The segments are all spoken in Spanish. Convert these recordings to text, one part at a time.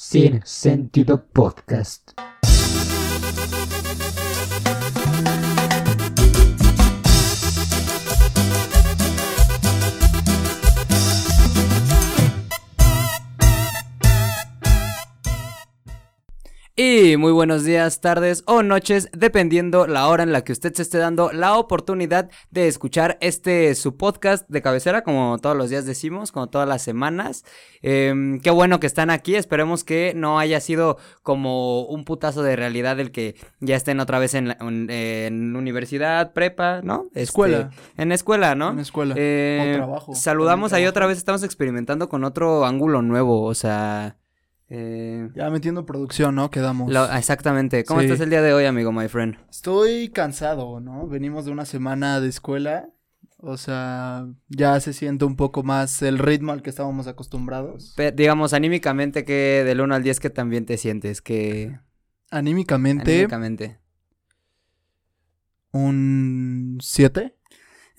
Sin Sentido Podcast. Muy buenos días, tardes o noches, dependiendo la hora en la que usted se esté dando la oportunidad de escuchar este su podcast de cabecera, como todos los días decimos, como todas las semanas. Em, qué bueno que están aquí, esperemos que no haya sido como un putazo de realidad el que ya estén otra vez en, la- en universidad, prepa, ¿no? Este, Escuela. en escuela, ¿no? En escuela. Eh, O trabajo. Saludamos ahí otra vez, estamos experimentando con otro ángulo nuevo, o sea... eh, Ya metiendo producción, ¿no? Quedamos. lo- exactamente. ¿Cómo Sí. estás el día de hoy, amigo, my friend? Estoy cansado, ¿no? Venimos de una semana de escuela. O sea, ya se siente un poco más el ritmo al que estábamos acostumbrados. Digamos, anímicamente, que del 1 al 10, que también te sientes? Que. Anímicamente, Anímicamente. un 7.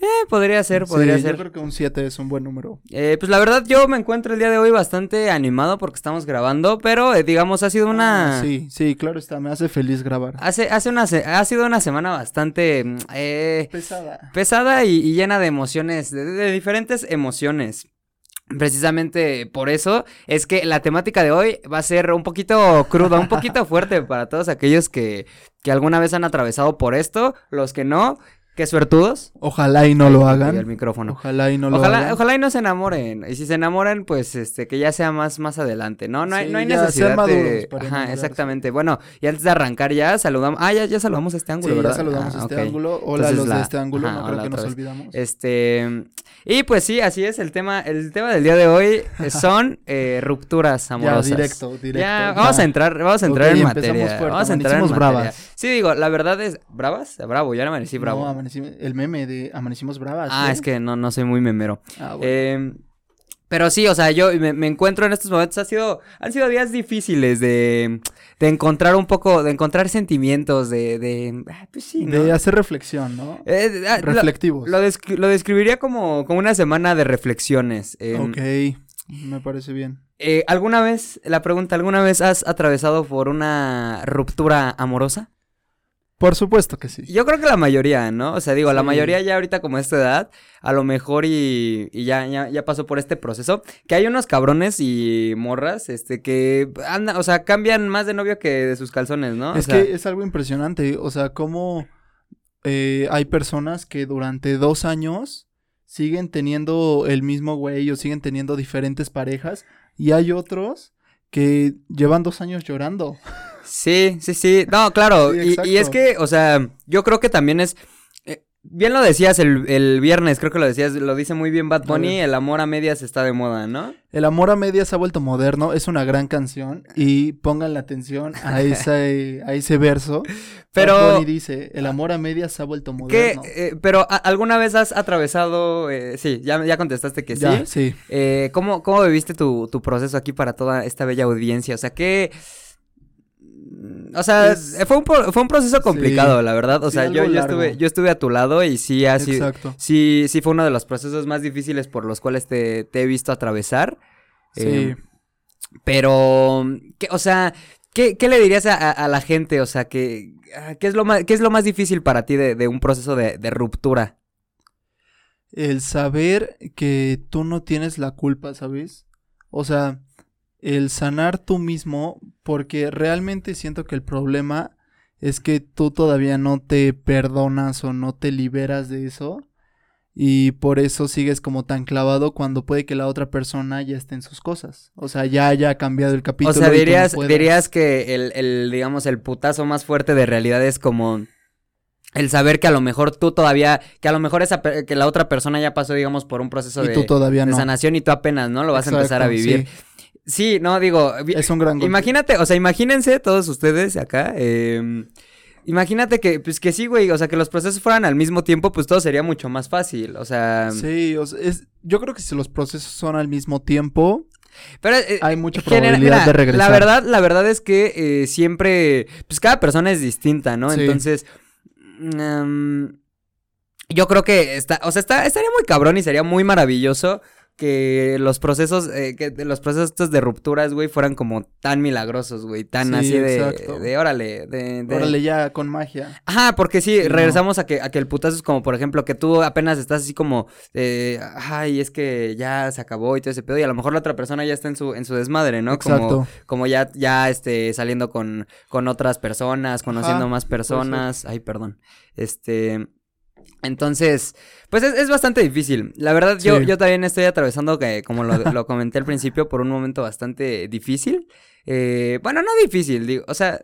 Eh, podría ser, podría Sí, ser. Yo creo que un 7 es un buen número. Eh, pues la verdad, yo me encuentro el día de hoy bastante animado porque estamos grabando, pero eh, digamos, ha sido una. Ah, sí, sí, claro está. Me hace feliz grabar. Hace, hace una se- ha sido una semana bastante mm, eh, Pesada. pesada y, y llena de emociones, de, de diferentes emociones. Precisamente por eso es que la temática de hoy va a ser un poquito cruda, un poquito fuerte para todos aquellos que, que alguna vez han atravesado por esto, los que no, que suertudos. Ojalá y no Ay, lo hagan. El micrófono. Ojalá y no lo Ojalá, hagan. ojalá y no se enamoren. Y si se enamoran, pues este, que ya sea más, más adelante. No, no hay, no hay ya, necesidad de. Ajá, enamorarse. exactamente. Bueno, y antes de arrancar ya saludamos. Ah, ya, ya saludamos a este ángulo, Sí, ya ¿verdad? saludamos Ah, este ok. ángulo. Hola a los de este ángulo. ajá, no creo que nos vez. olvidamos. Este. Y pues sí, así es el tema. El tema del día de hoy eh, son eh, rupturas Ya, amorosas. directo, directo. Ya, vamos a entrar, vamos a entrar Ok, en materia. fuerte, Vamos a entrar en materia. bravas. Sí, digo, la verdad es. ¿Bravas? Bravo, ya amanecí bravo. No, el meme de amanecimos bravas. ah, es que no, no soy muy memero. Ah, bueno. Eh, pero sí, o sea, yo me, me encuentro en estos momentos, ha sido, han sido días difíciles de, de encontrar un poco, de encontrar sentimientos, de, de, ah, pues sí, ¿no? de hacer reflexión, ¿no? Eh, ah, lo- Reflectivos. Lo, descri- lo describiría como, como una semana de reflexiones. eh, ok, me parece bien. eh, ¿Alguna vez, la pregunta, ¿alguna vez has atravesado por una ruptura amorosa? Por supuesto que sí. Yo creo que la mayoría, ¿no? O sea, digo, la mayoría ya ahorita como a esta edad, a lo mejor y, y ya, ya, ya pasó por este proceso, que hay unos cabrones y morras, este, que andan, o sea, cambian más de novio que de sus calzones, ¿no? O es sea, que es algo impresionante. O sea, cómo eh, hay personas que durante dos años siguen teniendo el mismo güey o siguen teniendo diferentes parejas. Y hay otros que llevan dos años llorando. Sí, sí, sí. No, claro. Sí, y, y es que, o sea, yo creo que también es. eh, bien lo decías el, el viernes, creo que lo decías, lo dice muy bien Bad Bunny, el amor a medias está de moda, ¿no? El amor a medias se ha vuelto moderno, es una gran canción y pongan la atención a ese, a ese verso. Pero- Bad Bunny dice, el amor a medias se ha vuelto ¿Qué, moderno. eh, pero ¿a- ¿alguna vez has atravesado? eh, sí, ya, ya contestaste que sí. Ya, sí. Eh, ¿cómo, ¿Cómo viviste tu, tu proceso aquí para toda esta bella audiencia? O sea, ¿qué...? Mm, O sea, Es- fue, un, fue un proceso complicado, la verdad. O Sí, sea, yo, yo, estuve, yo estuve a tu lado y sí sido... Exacto. Sí, sí fue uno de los procesos más difíciles por los cuales te, te he visto atravesar. Sí. Eh, pero, ¿qué, o sea, ¿qué, qué le dirías a, a- a la gente? O sea, que, ah, ¿qué, es lo más, ¿qué es lo más difícil para ti de, de un proceso de, de ruptura? El saber que tú no tienes la culpa, ¿sabes? O sea, el sanar tú mismo, porque realmente siento que el problema es que tú todavía no te perdonas o no te liberas de eso. Y por eso sigues como tan clavado cuando puede que la otra persona ya esté en sus cosas. O sea, ya haya cambiado el capítulo. O sea, tú no dirías, dirías que el, el, digamos, el putazo más fuerte de realidad es como el saber que a lo mejor tú todavía, que a lo mejor esa, que la otra persona ya pasó, digamos, por un proceso Y de, tú todavía de no. sanación y tú apenas, ¿no? Lo vas a empezar a Exacto, vivir. sí. Sí, no, digo, Es un gran golpe. Imagínate, o sea, imagínense todos ustedes acá. eh, imagínate que, pues que sí, güey. O sea, que los procesos fueran al mismo tiempo, pues todo sería mucho más fácil. O sea. Sí, o sea, es, yo creo que si los procesos son al mismo tiempo, Pero eh, hay mucha genera- probabilidad mira, de regresar. La verdad, la verdad es que eh, siempre. Pues cada persona es distinta, ¿no? Sí. Entonces. mm, yo creo que está. O sea, está, estaría muy cabrón y sería muy maravilloso. Que los procesos, eh, que los procesos estos de rupturas, güey, fueran como tan milagrosos, güey, tan Sí, así de, exacto. de órale, de, de- Órale ya con magia. Ajá, porque sí, Sí, no. regresamos a, que, a que el putazo es como, por ejemplo, que tú apenas estás así como, eh, ay, es que ya se acabó y todo ese pedo, y a lo mejor la otra persona ya está en su, en su desmadre, ¿no? Como, Exacto. como ya, ya, este, saliendo con, con otras personas, conociendo Ajá, más personas, ay, perdón, este... Entonces, pues es, es bastante difícil. La verdad, yo, yo también estoy atravesando, que, como lo, lo comenté al principio, por un momento bastante difícil. Eh, bueno, no difícil, digo, o sea,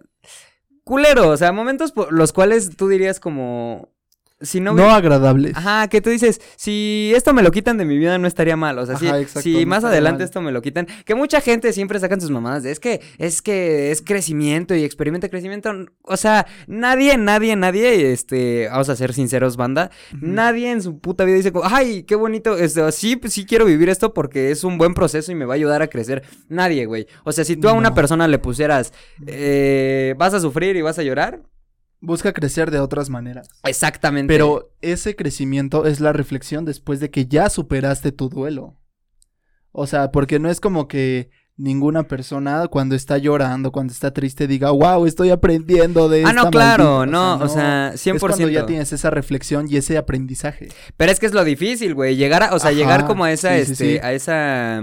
culero, o sea, momentos por los cuales tú dirías como... Si no, No, agradables. Ajá, que tú dices, si esto me lo quitan de mi vida no estaría mal, o sea, si, Ajá, exacto, si no más adelante mal. esto me lo quitan, que mucha gente siempre sacan sus mamadas de, es que, es que es crecimiento y experimenta crecimiento, o sea, nadie, nadie, nadie, este, vamos a ser sinceros, banda, nadie en su puta vida dice, ay, qué bonito, este, sí, sí quiero vivir esto porque es un buen proceso y me va a ayudar a crecer, nadie, güey, o sea, si tú a una persona le pusieras, eh, vas a sufrir y vas a llorar, Busca crecer de otras maneras. exactamente. Pero ese crecimiento es la reflexión después de que ya superaste tu duelo. O sea, porque no es como que ninguna persona cuando está llorando, cuando está triste, diga, wow, estoy aprendiendo de Ah, esta no, claro, maldita". no, o sea, Es cuando 100%. ya tienes esa reflexión y ese aprendizaje. Pero es que es lo difícil, güey. Llegar a, o sea, Ajá, llegar como a esa, sí, este, sí. a esa,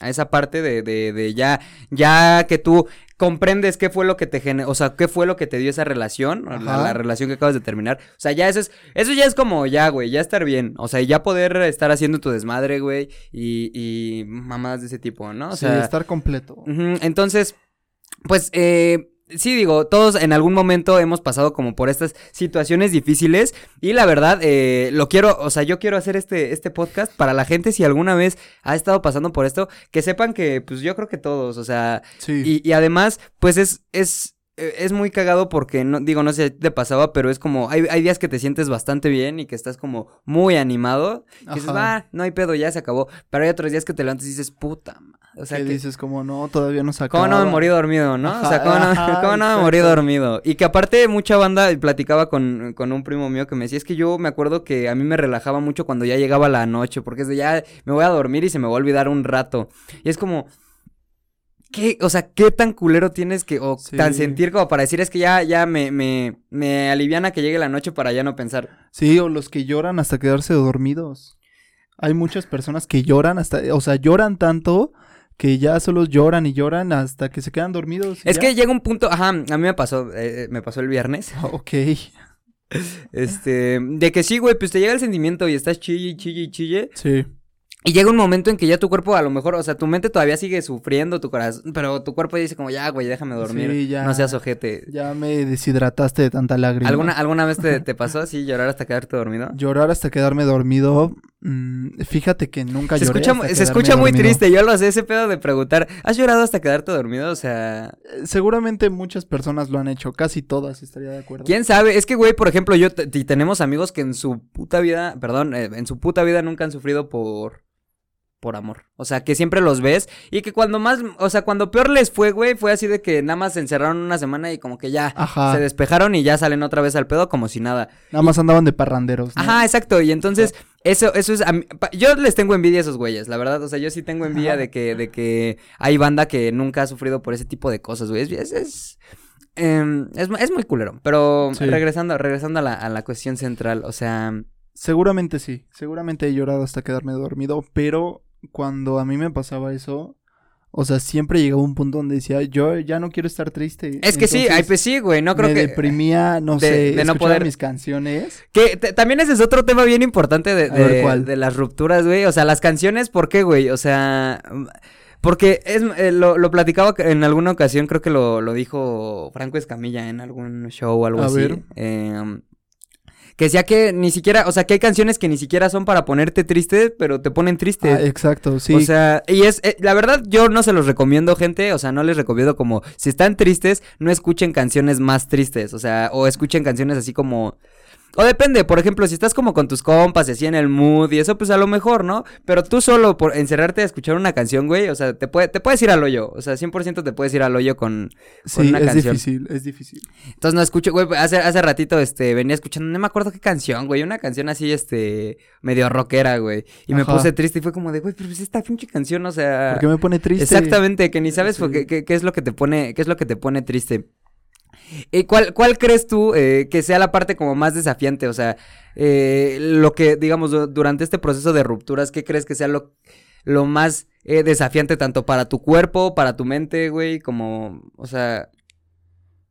a esa parte de, de, de ya, ya que tú comprendes qué fue lo que te generó, o sea, qué fue lo que te dio esa relación, la, relación que acabas de terminar. O sea, ya eso es, eso ya es como ya, güey, ya estar bien. O sea, ya poder estar haciendo tu desmadre, güey, y, y mamadas de ese tipo, ¿no? O sí, sea, estar completo. Entonces, pues, eh, sí digo, todos en algún momento hemos pasado como por estas situaciones difíciles y la verdad, eh, lo quiero, o sea, yo quiero hacer este, este podcast para la gente si alguna vez ha estado pasando por esto, que sepan que, pues yo creo que todos, o sea, Sí. y, y además, pues es, es, eh, es muy cagado porque, no, digo, no sé si te pasaba, pero es como, hay, hay días que te sientes bastante bien y que estás como muy animado, que dices, va, no hay pedo, ya se acabó, pero hay otros días que te levantas y dices, puta, madre", o sea, que que, dices como, no, todavía no se acaba. ¿Cómo no me morí dormido, no? o sea, Ajá, ¿cómo no, ajá, cómo no me morí dormido? Y que aparte mucha banda platicaba con, con un primo mío que me decía, es que yo me acuerdo que a mí me relajaba mucho cuando ya llegaba la noche, porque es de ya me voy a dormir y se me va a olvidar un rato. Y es como... ¿Qué, o sea, qué tan culero tienes que, o Sí. tan sentir como para decir, es que ya, ya me, me, me aliviana que llegue la noche para ya no pensar? Sí, o los que lloran hasta quedarse dormidos. Hay muchas personas que lloran hasta, o sea, lloran tanto que ya solo lloran y lloran hasta que se quedan dormidos. Es ya. que llega un punto, ajá, a mí me pasó, eh, eh, me pasó el viernes, Ok. este, de que sí, güey, pues te llega el sentimiento y estás chille, chille, chille, Sí. Y llega un momento en que ya tu cuerpo, a lo mejor, o sea, tu mente todavía sigue sufriendo, tu corazón, pero tu cuerpo dice como, ya, güey, déjame dormir, Sí, ya. no seas ojete. Ya me deshidrataste de tanta lágrima. ¿Alguna, ¿Alguna vez te, te pasó así, llorar hasta quedarte dormido? Llorar hasta quedarme dormido. mm, fíjate que nunca Se lloré. escucha, hasta se escucha muy dormido. triste, yo lo sé, ese pedo de preguntar, ¿has llorado hasta quedarte dormido? O sea, Eh, Seguramente muchas personas lo han hecho, casi todas estaría de acuerdo. ¿quién sabe? Es que, güey, por ejemplo, yo, y tenemos amigos que en su puta vida, perdón, eh, en su puta vida nunca han sufrido por... Por amor. O sea, que siempre los ves. Y que cuando más. O sea, cuando peor les fue, güey, fue así de que nada más se encerraron una semana y como que ya. Ajá. Se despejaron y ya salen otra vez al pedo como si nada. Nada más andaban de parranderos. ¿no? Ajá, exacto. Y entonces, eso, eso es. a mí- pa- yo les tengo envidia a esos güeyes, la verdad. O sea, yo sí tengo envidia Ajá. de que, de que hay banda que nunca ha sufrido por ese tipo de cosas, güey. Es, es, es, em, es, es muy culero. Pero Sí. regresando, regresando a la, a la cuestión central, o sea. Seguramente sí. Seguramente he llorado hasta quedarme dormido. Pero cuando a mí me pasaba eso. O sea, siempre llegaba un punto donde decía, yo ya no quiero estar triste. Es que sí, ay, pues sí, güey. No creo me que. deprimía, no de- sé, de no poder- mis canciones. Que también ese es otro tema bien importante de, ver, de- ¿cuál? de las rupturas, güey. O sea, las canciones, ¿por qué, güey? O sea, mm, porque es, eh, lo, lo platicaba en alguna ocasión, creo que lo, lo dijo Franco Escamilla en algún show o algo A así. ver. eh, que decía que ni siquiera, o sea, que hay canciones que ni siquiera son para ponerte triste, pero te ponen triste. Ah, exacto, sí. O sea, y es, eh, la verdad, yo no se los recomiendo, gente. O sea, no les recomiendo como, si están tristes, no escuchen canciones más tristes. O sea, o escuchen canciones así como, O depende, por ejemplo, si estás como con tus compas, así en el mood y eso, pues a lo mejor, ¿no? Pero tú solo por encerrarte a escuchar una canción, güey, o sea, te, puede, te puedes ir al hoyo. O sea, 100% te puedes ir al hoyo con, con Sí, una es canción. difícil, es difícil. Entonces no escucho, güey, hace, hace ratito, este, venía escuchando, no me acuerdo qué canción, güey, una canción así, este, medio rockera, güey. Y me puse triste y fue como de, güey, pero pues esta pinche canción, o sea... ¿Por qué me pone triste? Exactamente, que ni sabes Sí. por qué, qué- qué es lo que te pone, qué es lo que te pone triste. ¿Y cuál, cuál crees tú eh, que sea la parte como más desafiante? O sea, eh, lo que, digamos, du- durante este proceso de rupturas, ¿qué crees que sea lo, lo más eh, desafiante tanto para tu cuerpo, para tu mente, güey? Como, o sea,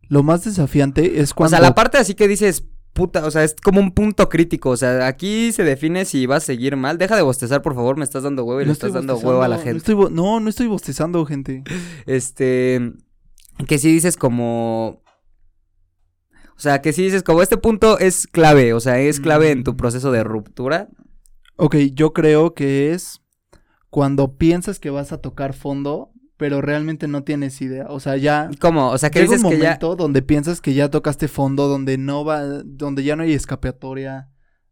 Lo más desafiante es o cuando... sea, la parte así que dices, puta, o sea, es como un punto crítico. O sea, aquí se define si vas a seguir mal. Deja de bostezar, por favor, me estás dando huevo y le estás dando huevo a la gente. No, estoy no, no estoy bostezando, gente. Este. Que si dices como. O sea, que si dices como este punto es clave. O sea, es clave en tu Mm. proceso de ruptura. Ok, yo creo que es cuando piensas que vas a tocar fondo, pero realmente no tienes idea. O sea, ya ¿Cómo? O sea, que dices un que ya. momento donde piensas que ya tocaste fondo, donde no va, donde ya no hay escapatoria,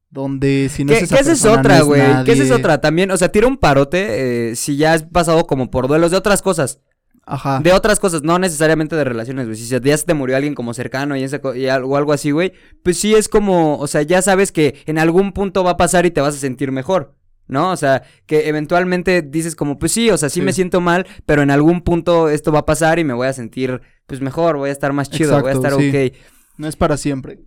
donde si no Que, es esa esa es no otra, güey. Que esa es otra también. O sea, tira un parote eh, si ya has pasado como por duelos de otras cosas. Ajá. De otras cosas, no necesariamente de relaciones, güey. Si ya se te murió alguien como cercano y, algo, algo así, güey. Pues sí es como, o sea, ya sabes que en algún punto va a pasar y te vas a sentir mejor. ¿No? O sea, que eventualmente dices como, pues sí, o sea, sí, Sí. me siento mal, pero en algún punto esto va a pasar y me voy a sentir, pues mejor, voy a estar más chido, voy a estar sí. ok. No es para siempre.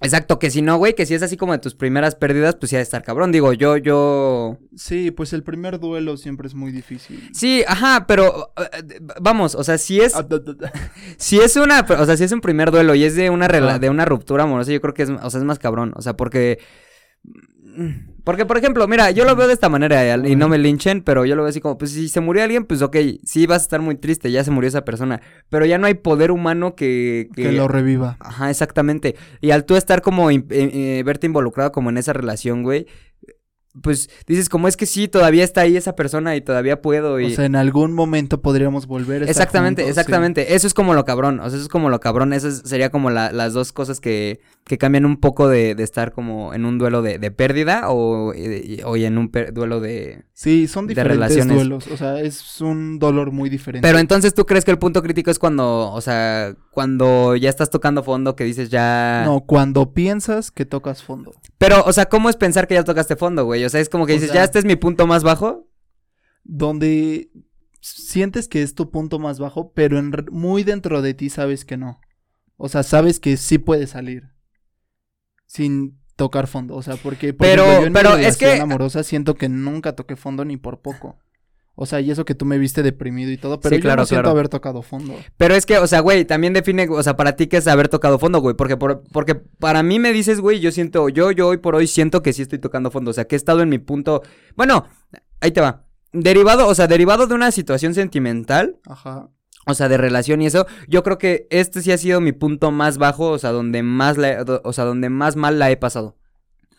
Exacto, que si no, güey, que si es así como de tus primeras pérdidas, pues ha de estar cabrón. Digo, yo, yo... Sí, pues el primer duelo siempre es muy difícil. Sí, ajá, pero eh, vamos, o sea, si es... Ah. Si es una, o sea, si es un primer duelo y es de una rela- de una ruptura amorosa, yo creo que es, o sea, es más cabrón, o sea, porque porque por ejemplo, mira, yo lo veo de esta manera y no me linchen, pero yo lo veo así como, pues si se murió alguien, pues ok, sí vas a estar muy triste, ya se murió esa persona, pero ya no hay poder humano que Que lo reviva. Ajá, exactamente. Y al tú estar como eh, eh, verte involucrado como en esa relación, güey, pues dices como es que sí, todavía está ahí esa persona y todavía puedo y O sea, en algún momento podríamos volver a estar Exactamente, juntos, sí. exactamente. Eso es como lo cabrón. O sea, eso es como lo cabrón. Esas sería como la- las dos cosas que, que cambian un poco de, de estar como en un duelo de, de pérdida o, y en un duelo de. Sí, son diferentes relaciones. duelos. O sea, es un dolor muy diferente. Pero entonces tú crees que el punto crítico es cuando, o sea, cuando ya estás tocando fondo que dices ya. No, cuando piensas que tocas fondo. Pero, o sea, ¿cómo es pensar que ya tocaste fondo, güey? O sea, es como que O dices, sea- ya este es mi punto más bajo. Donde sientes que es tu punto más bajo, pero en muy dentro de ti sabes que no. O sea, sabes que sí puedes salir. Sin tocar fondo. O sea, porque por Pero- ejemplo, yo en pero mi es que- relación amorosa siento que nunca toqué fondo ni por poco. O sea, y eso que tú me viste deprimido y todo, pero Sí, yo claro, no siento claro. haber tocado fondo. Pero es que, o sea, güey, también define, o sea, para ti qué es haber tocado fondo, güey. Porque, por- porque para mí me dices, güey, yo siento, yo, yo hoy por hoy siento que sí estoy tocando fondo. O sea, que he estado en mi punto. Bueno, ahí te va. Derivado, o sea, derivado de una situación sentimental, Ajá. O sea, de relación y eso, yo creo que este sí ha sido mi punto más bajo, o sea, donde más la, o sea, donde más mal la he pasado.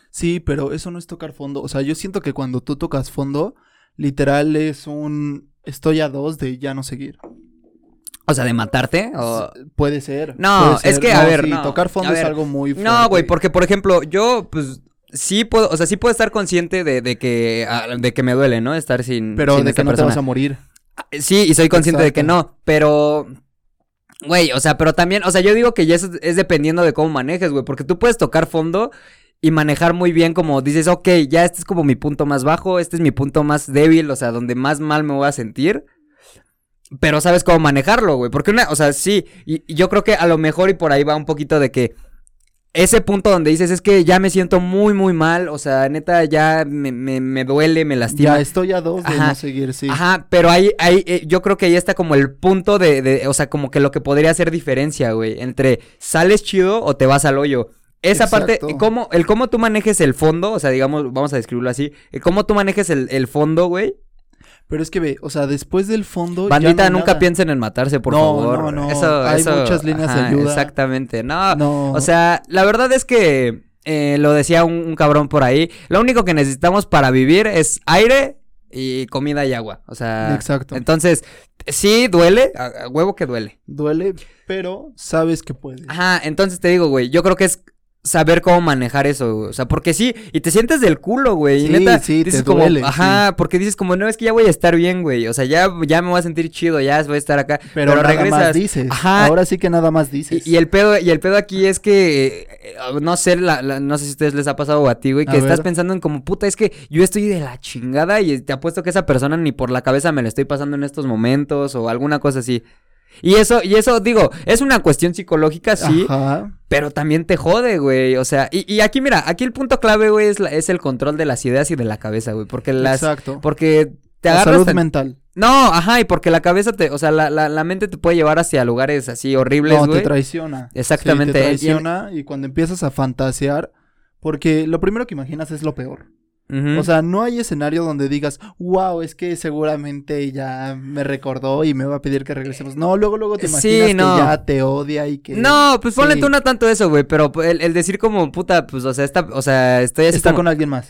Sí, pero eso no es tocar fondo. O sea, yo siento que cuando tú tocas fondo, literal es un estoy a dos de ya no seguir. O sea, de matarte. O... Puede ser. No, puede es que, a ver, sí, no, tocar fondo es algo muy fuerte. No, güey, porque por ejemplo, yo, pues, sí puedo, o sea, sí puedo estar consciente de, de que, ah, de que me duele, ¿no? Estar sin, Pero sin de esta que no te vas a morir. Sí, y soy consciente de que no, pero... Güey, o sea, pero también, o sea, yo digo que ya es, es dependiendo de cómo manejes, güey, porque tú puedes tocar fondo y manejar muy bien como dices, ok, ya este es como mi punto más bajo, este es mi punto más débil, o sea, donde más mal me voy a sentir. Pero sabes cómo manejarlo, güey, porque una, o sea, sí, y, y yo creo que a lo mejor y por ahí va un poquito de que ese punto donde dices es que ya me siento muy, muy mal, o sea, neta, ya me, me, me duele, me lastima. Ya estoy a dos de Ajá. no seguir, sí. Ajá, pero ahí, ahí, eh, yo creo que ahí está como el punto de, de, o sea, como que lo que podría hacer diferencia, güey, entre sales chido o te vas al hoyo. Esa parte, Exacto. cómo, el cómo tú manejes el fondo, o sea, digamos, vamos a describirlo así, el cómo tú manejes el, el fondo, güey. Pero es que ve, o sea, después del fondo. ya Bandita, no nunca nada. piensen en matarse, por No, favor. no, no, Eso, hay eso, muchas líneas de ayuda. Exactamente, no, No. o sea, la verdad es que, eh, lo decía un, un cabrón por ahí, lo único que necesitamos para vivir es aire y comida y agua, o sea. Exacto. Entonces, sí, duele, a, a huevo que duele. Duele, pero sabes que puedes. Ajá, entonces te digo, güey, yo creo que es saber cómo manejar eso, güey. O sea, porque sí, y te sientes del culo, güey. y Sí, neta, sí, te dices como, duele, ajá, porque dices como, no, es que ya voy a estar bien, güey. O sea, ya, ya me voy a sentir chido, ya voy a estar acá. Pero, nada más dices. Ajá. Ahora sí que nada más dices. Y, y el pedo, y el pedo aquí es que, eh, no sé, la- la- no sé si a ustedes les ha pasado a ti, güey, que A estás ver. pensando en como, puta, es que yo estoy de la chingada y te apuesto que esa persona ni por la cabeza me la estoy pasando en estos momentos o alguna cosa así. Y eso, y eso, digo, es una cuestión psicológica, sí, Ajá. pero también te jode, güey. O sea, y, y aquí, mira, aquí el punto clave, güey, es, la- es el control de las ideas y de la cabeza, güey. Porque las. Exacto. Porque te La agarras. salud tan- mental. No, ajá, y porque la cabeza te. O sea, la, la, la mente te puede llevar hacia lugares así horribles, No, te traiciona. Exactamente. Sí, Y te en- traiciona y cuando empiezas a fantasear, porque lo primero que imaginas es lo peor. O sea, no hay escenario donde digas, wow, es que seguramente ya me recordó y me va a pedir que regresemos. No, luego, luego te Sí, imaginas no. que ya te odia y que... No, pues ponle Sí. tú no tanto eso, güey, pero el, el decir como puta, pues, o sea, esta, o sea, estoy así Está como- con alguien más.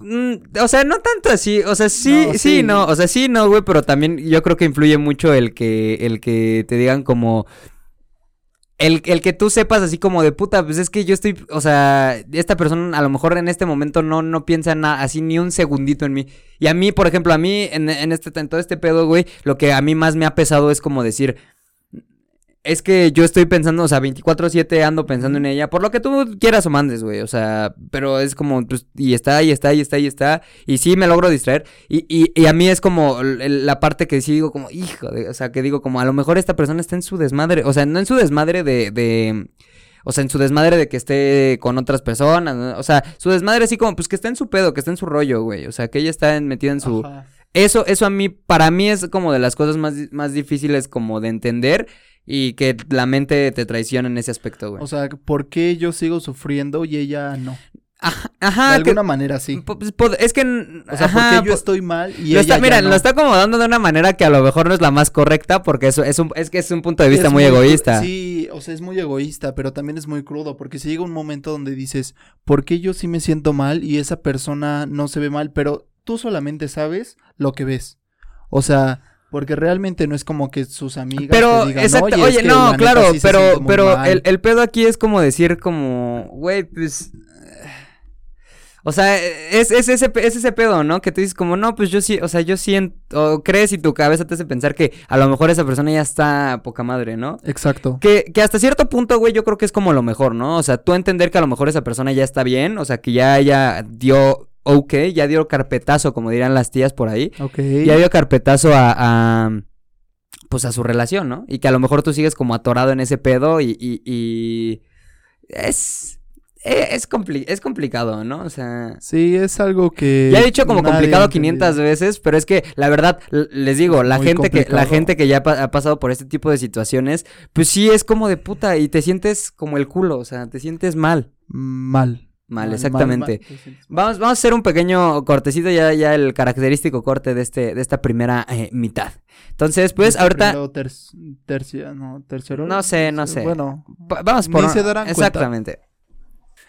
Mm, O sea, no tanto así, o sea, sí, No, sí, sí. no, o sea, sí, no, güey, pero también yo creo que influye mucho el que, el que te digan como, el, el que tú sepas así como de puta, pues es que yo estoy, o sea, esta persona a lo mejor en este momento no, no piensa nada, así ni un segundito en mí. Y a mí, por ejemplo, a mí, en, este, en todo este pedo, güey, lo que a mí más me ha pesado es como decir, es que yo estoy pensando, o sea, 24-7 ando pensando en ella, por lo que tú quieras o mandes, güey, o sea, pero es como, pues, y está, y está, y está, y está, y sí me logro distraer, y, y, y a mí es como la parte que sí digo como, hijo, de, o sea, que digo como, a lo mejor esta persona está en su desmadre, o sea, no en su desmadre de, de, o sea, en su desmadre de que esté con otras personas, ¿no? o sea, su desmadre así como, pues, que está en su pedo, que está en su rollo, güey, o sea, que ella está en- metida en su... Ajá. Eso, eso a mí, para mí es como de las cosas más, más difíciles como de entender y que la mente te traiciona en ese aspecto, güey. O sea, ¿por qué yo sigo sufriendo y ella no? Ajá, De ajá, que- alguna manera sí. pues, es que, O sea, ajá, ¿por qué yo estoy mal y lo ella está, ya mira, no? lo está acomodando de una manera que a lo mejor no es la más correcta porque eso es un, es que es un punto de vista muy, cru- egoísta. Sí, o sea, es muy egoísta, pero también es muy crudo, porque si llega un momento donde dices, ¿por qué yo sí me siento mal y esa persona no se ve mal? Pero tú solamente sabes lo que ves. O sea, porque realmente no es como que sus amigas Pero, te digan, exacto, oye, oye, es que no, claro, sí pero, pero mal". el, el pedo aquí es como decir como, güey, pues... O sea, es, es, ese, es ese pedo, ¿no? Que tú dices como, no, pues yo sí, o sea, yo siento, o crees y tu cabeza te hace pensar que a lo mejor esa persona ya está poca madre, ¿no? Exacto. Que, que hasta cierto punto, güey, yo creo que es como lo mejor, ¿no? O sea, tú entender que a lo mejor esa persona ya está bien, o sea, que ya ella dio, ok, ya dio carpetazo, como dirán las tías por ahí Ok. ya dio carpetazo a, a, pues a su relación, ¿no? Y que a lo mejor tú sigues como atorado en ese pedo y, y, y es e- es, compli- es complicado, ¿no? O sea, Sí, es algo que... ya he dicho como complicado ha 500 entendido. veces, pero es que la verdad les digo, la muy gente que la gente que ya pa- ha pasado por este tipo de situaciones, pues sí es como de puta y te sientes como el culo, o sea, te sientes mal, Mal. Mal, exactamente. mal, mal. Vamos, vamos a hacer un pequeño cortecito, ya, ya el característico corte de este, de esta primera eh, mitad. Entonces, pues, Dice ahorita, ter- tercia, no, tercero. No sé, no sé. Bueno, Pa- Vamos Ni por se darán cuenta. Exactamente.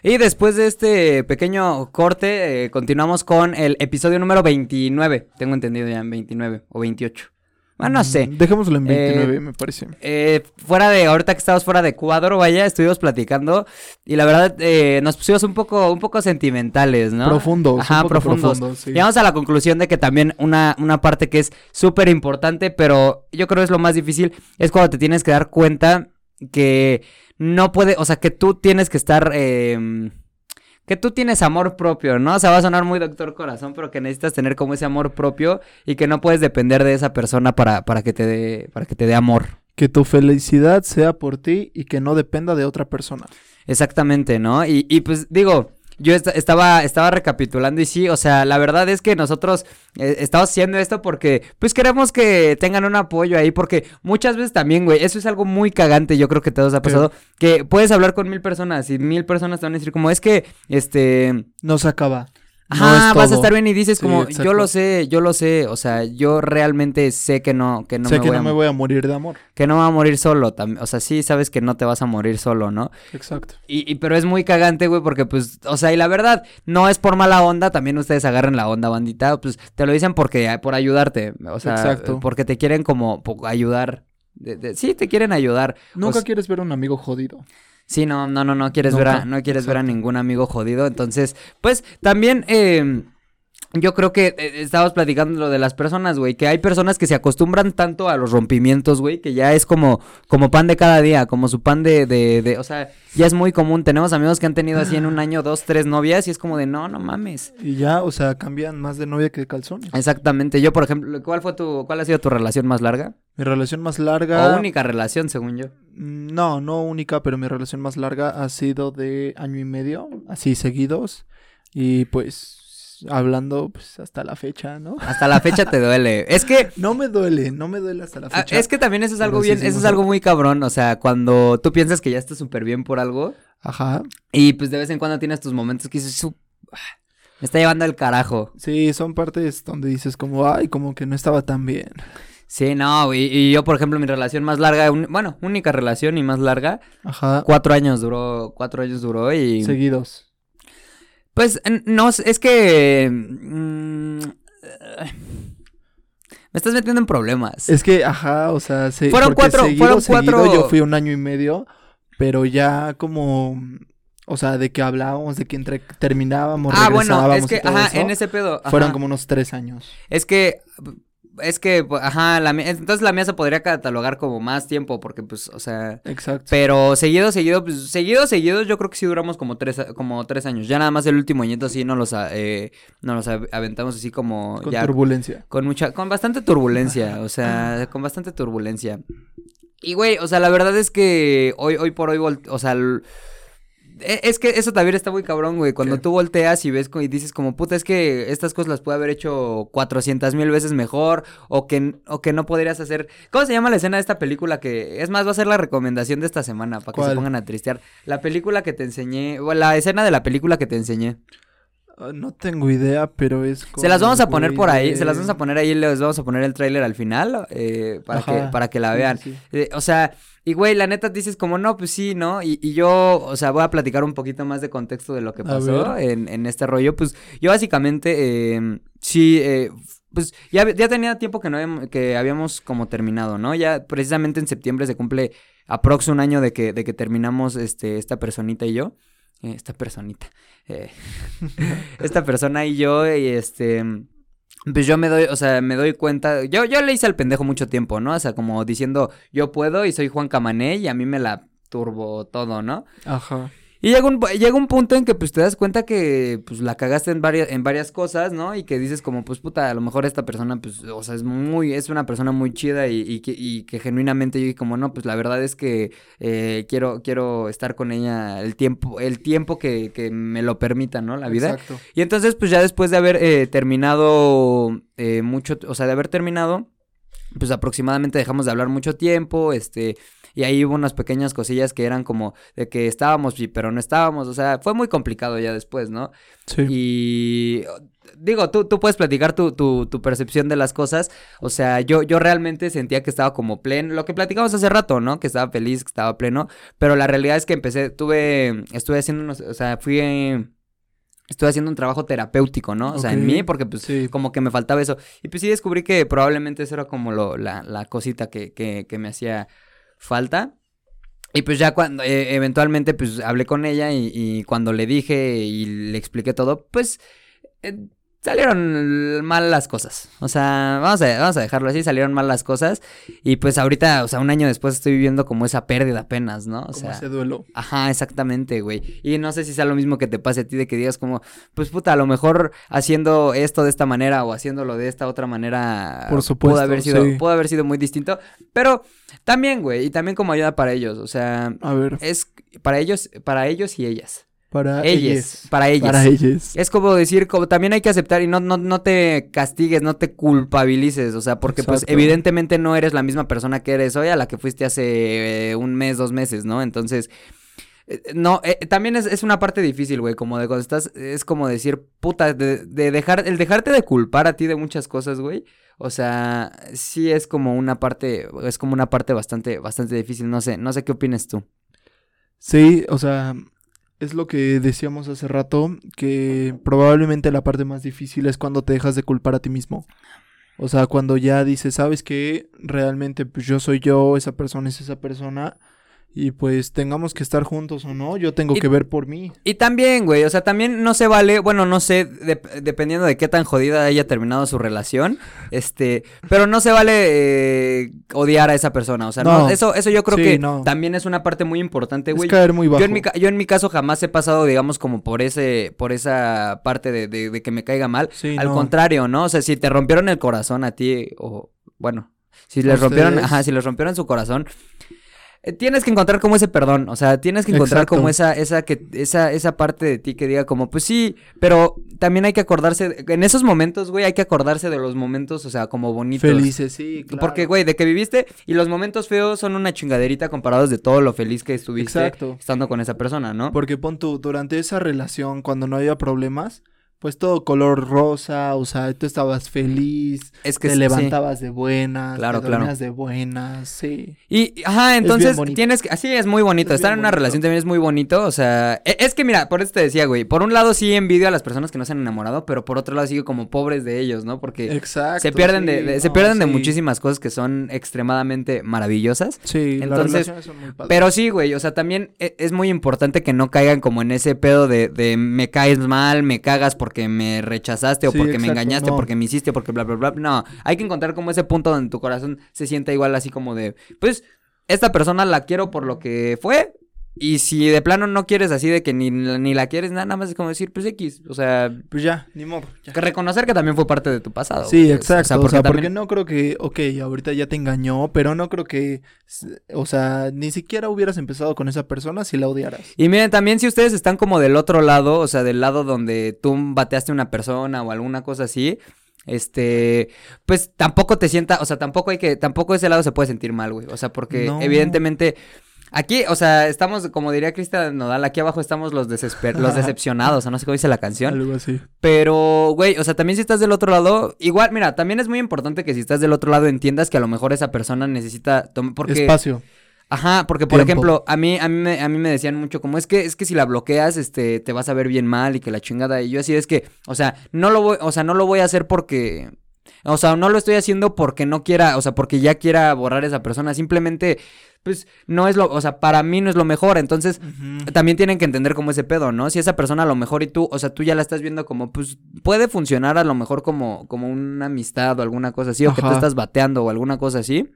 Y después de este pequeño corte, eh, continuamos con el episodio número 29. Tengo entendido ya en 29 o 28. Bueno, no sé. mm, Dejémoslo en 29, Eh, me parece. Eh, fuera de, ahorita que estamos fuera de cuadro, vaya, estuvimos platicando y la verdad eh, nos pusimos un poco, un poco sentimentales, ¿no? Profundos, Ajá, un poco profundos. profundos, sí. Llegamos a la conclusión de que también una, una parte que es súper importante, pero yo creo es lo más difícil, es cuando te tienes que dar cuenta que no puede, o sea, que tú tienes que estar, eh, que tú tienes amor propio, ¿no? O sea, va a sonar muy doctor corazón, pero que necesitas tener como ese amor propio y que no puedes depender de esa persona para, para que te dé, para que te dé amor. Que tu felicidad sea por ti y que no dependa de otra persona. Exactamente, ¿no? Y, y pues digo, yo esta- estaba, estaba recapitulando y sí, o sea, la verdad es que nosotros eh, estamos haciendo esto porque pues queremos que tengan un apoyo ahí, porque muchas veces también, güey, eso es algo muy cagante, yo creo que todos ha pasado, que puedes hablar con mil personas y mil personas te van a decir como, es que, este... No se acaba. No Ajá, vas a estar bien y dices Sí, como, exacto. yo lo sé, yo lo sé, o sea, yo realmente sé que no, que no sé me que voy no a, me voy a morir de amor. que no me voy a morir solo, o sea, sí sabes que no te vas a morir solo, ¿no? Exacto. Y, y- pero es muy cagante, güey, porque pues, o sea, y la verdad, no es por mala onda, también ustedes agarren la onda, bandita, pues te lo dicen porque, por ayudarte, o sea, Exacto. porque te quieren como ayudar, de- de- sí, te quieren ayudar. Nunca quieres ver a un amigo jodido. Sí, no, no, no, no quieres ver a, no quieres ver a ningún amigo jodido. Entonces, pues también eh, yo creo que eh, estábamos platicando lo de las personas, güey, que hay personas que se acostumbran tanto a los rompimientos, güey, que ya es como, como pan de cada día, como su pan de, de, de, o sea, ya es muy común. Tenemos amigos que han tenido así en un año dos, tres novias y es como de, no, no mames. Y ya, o sea, cambian más de novia que de calzón. Exactamente. Yo, por ejemplo, ¿cuál fue tu, cuál ha sido tu relación más larga? Mi relación más larga. O única relación, según yo. Mm, No, no única, pero mi relación más larga ha sido de año y medio, así seguidos. Y pues, hablando pues hasta la fecha, ¿no? Hasta la fecha te duele. Es que No me duele, no me duele hasta la Ah, fecha. es que también eso es algo bien, eso es algo muy cabrón, o sea, cuando tú piensas que ya estás súper bien por algo Ajá. y pues de vez en cuando tienes tus momentos que dices, "Su- ah, me está llevando el carajo. Sí, son partes donde dices como, ay, como que no estaba tan bien. Sí, no, y, y yo, por ejemplo, mi relación más larga, un- bueno, única relación y más larga, Ajá. cuatro años duró, cuatro años duró y... Seguidos. Pues, no, es que... mm, me estás metiendo en problemas. Es que, ajá, o sea, se, Fueron cuatro- seguido, fueron seguido cuatro- yo fui un año y medio, pero ya como, o sea, de que hablábamos, de que entre, terminábamos, ah, bueno, regresábamos es que, y todo ajá, eso, en ese pedo. fueron como unos tres años. Es que, es que, pu- ajá, la mía, entonces la mía se podría catalogar como más tiempo, porque pues, o sea, Exacto. pero seguido, seguido, pues, seguido, seguido, yo creo que sí duramos como tres, como tres años. Ya nada más el último añito sí nos los, eh, nos los aventamos así como con ya turbulencia. con mucha, con bastante turbulencia, o sea, con bastante turbulencia. Y güey, o sea, la verdad es que hoy, hoy por hoy, o sea, es que eso también está muy cabrón, güey. Cuando ¿Qué? tú volteas y ves y dices como, puta, es que estas cosas las pude haber hecho 400 mil veces mejor o que, o que no podrías hacer... ¿Cómo se llama la escena de esta película que... Es más, va a ser la recomendación de esta semana para que se pongan a tristear. La película que te enseñé, o la escena de la película que te enseñé. Ah, no tengo idea, pero es Se las vamos a poner por ahí, de- se las vamos a poner ahí, les vamos a poner el tráiler al final, eh, para, que, para que la vean. sí, sí. Eh, o sea, y güey, la neta dices como, no, pues sí, ¿no? Y, y yo, o sea, voy a platicar un poquito más de contexto de lo que pasó en, en este rollo. Pues yo básicamente, eh, sí, eh, pues ya, ya tenía tiempo que, no habíamos, que habíamos como terminado, ¿no? Ya precisamente en septiembre se cumple aprox un año de que, de que terminamos este, esta personita y yo. Esta personita. eh, esta persona y yo, y este... Pues yo me doy, o sea, me doy cuenta, yo, yo le hice al pendejo mucho tiempo, ¿no? O sea, como diciendo, yo puedo y soy Juan Camané y a mí me la turbo todo, ¿no? Ajá. Y llega un, llega un punto en que pues te das cuenta que pues la cagaste en varias, en varias cosas, ¿no? Y que dices como, pues puta, a lo mejor esta persona, pues, o sea, es muy, es una persona muy chida y, y que, y que genuinamente yo dije como, no, pues la verdad es que eh, quiero, quiero estar con ella el tiempo, el tiempo que, que me lo permita, ¿no? La vida. Exacto. Y entonces, pues ya después de haber eh, terminado eh, mucho, o sea, de haber terminado, pues aproximadamente dejamos de hablar mucho tiempo, este, y ahí hubo unas pequeñas cosillas que eran como de que estábamos, pero no estábamos, o sea, fue muy complicado ya después, ¿no? Sí. Y digo, tú, tú puedes platicar tu, tu, tu percepción de las cosas. O sea, yo, yo realmente sentía que estaba como pleno. Lo que platicamos hace rato, ¿no? Que estaba feliz, que estaba pleno. Pero la realidad es que empecé, tuve, estuve haciendo unos, o sea, fui, eh, estuve haciendo un trabajo terapéutico, ¿no? O sea, en mí, porque pues Sí. como que me faltaba eso. Y pues sí descubrí que probablemente eso era como lo, la, la cosita que, que, que me hacía falta. Y pues ya cuando eh, eventualmente pues hablé con ella y, cuando le dije y le expliqué todo, pues eh, salieron mal las cosas. O sea, vamos a, vamos a dejarlo así, salieron mal las cosas. Y pues ahorita, o sea, un año después estoy viviendo como esa pérdida apenas, ¿no? O Como sea, ese duelo. Ajá, exactamente, güey. Y no sé si sea lo mismo que te pase a ti de que digas como, pues puta, a lo mejor haciendo esto de esta manera o haciéndolo de esta otra manera. Por supuesto, Pudo haber sido, sí. pudo haber sido muy distinto. Pero también, güey, y también como ayuda para ellos. O sea, A ver, es para ellos, para ellos y ellas. Para ellas. Para ellas. Para ellas. Es como decir, como también hay que aceptar y no, no, no te castigues, no te culpabilices, o sea, porque pues evidentemente no eres la misma persona que eres hoy a la que fuiste hace eh, un mes, dos meses, ¿no? Entonces, eh, no, eh, también es, es una parte difícil, güey, como de cuando estás, es como decir, puta, de, de dejar, el dejarte de culpar a ti de muchas cosas, güey. O sea, sí es como una parte, es como una parte bastante, bastante difícil, no sé, no sé qué opinas tú. Sí, o sea, es lo que decíamos hace rato, que probablemente la parte más difícil es cuando te dejas de culpar a ti mismo. O sea, cuando ya dices, sabes que realmente pues, yo soy yo, esa persona es esa persona, y pues tengamos que estar juntos o no, yo tengo Y- que ver por mí. Y también, güey, o sea, también no se vale, bueno, no sé, dep- dependiendo de qué tan jodida haya terminado su relación, este, pero no se vale eh, odiar a esa persona, o sea, no, No. eso, eso yo creo Sí, que no. también es una parte muy importante, Es güey. caer muy bajo. Yo en, mi, yo en mi caso jamás he pasado, digamos, como por ese, por esa parte de, de- de que me caiga mal. Sí, Al no. contrario, ¿no? O sea, si te rompieron el corazón a ti, o bueno, si les ¿A rompieron, ajá, si les rompieron su corazón, tienes que encontrar como ese perdón, o sea, tienes que encontrar Exacto. como esa, esa, que, esa, esa parte de ti que diga como, pues sí, pero también hay que acordarse, en esos momentos, güey, hay que acordarse de los momentos, o sea, como bonitos. Felices, sí, claro. Porque, güey, de que viviste y los momentos feos son una chingaderita comparados de todo lo feliz que estuviste Exacto. estando con esa persona, ¿no? Porque pon tú, durante esa relación, cuando no había problemas, pues todo color rosa, o sea, tú estabas feliz, Es que te sí. levantabas de buenas, Claro, te claro. dormías de buenas, sí. Y, ajá, entonces tienes que, así es muy bonito, Es estar en una relación también es muy bonito, o sea, e- es que mira, por eso te decía, güey, por un lado sí envidio a las personas que no se han enamorado, pero por otro lado sigo como pobres de ellos, ¿no? Porque Exacto. se pierden de, sí, de- se no, pierden de muchísimas cosas que son extremadamente maravillosas. Sí, las Entonces, relaciones son muy padres. Pero sí, güey, o sea, también e- es muy importante que no caigan como en ese pedo de, de me caes mal, me cagas porque me rechazaste o Sí, porque me engañaste, no. porque me hiciste, porque bla, bla, bla. No, hay que encontrar como ese punto donde tu corazón se sienta igual así como de, pues, esta persona la quiero por lo que fue. Y si de plano no quieres así de que ni, ni la quieres, nada más es como decir, pues X. O sea, Pues ya, ni modo. ya. que reconocer que también fue parte de tu pasado. Sí, exacto. O sea, porque, también- no creo que, ok, ahorita ya te engañó, pero no creo que, o sea, ni siquiera hubieras empezado con esa persona si la odiaras. Y miren, también si ustedes están como del otro lado, o sea, del lado donde tú bateaste a una persona o alguna cosa así, este, pues tampoco te sienta, o sea, tampoco hay que, tampoco ese lado se puede sentir mal, güey. O sea, porque No. evidentemente aquí, o sea, estamos, como diría Cristian Nodal, aquí abajo estamos los desesper los decepcionados, o no sé cómo dice la canción. Algo así. Pero, güey, o sea, también si estás del otro lado, igual, mira, también es muy importante que si estás del otro lado entiendas que a lo mejor esa persona necesita, porque Espacio. Ajá, porque por Tiempo. ejemplo, a mí, a mí me, a mí me decían mucho como es que, es que si la bloqueas, este, te vas a ver bien mal y que la chingada. Y yo así es que, o sea, no lo voy, o sea, no lo voy a hacer porque. O sea, no lo estoy haciendo porque no quiera, o sea, porque ya quiera borrar a esa persona. Simplemente, pues, no es lo, o sea, para mí no es lo mejor. Entonces, también tienen que entender como ese pedo, ¿no? Si esa persona a lo mejor y tú, o sea, tú ya la estás viendo como, pues, puede funcionar a lo mejor como, como una amistad o alguna cosa así, o que Ajá. estás bateando o alguna cosa así.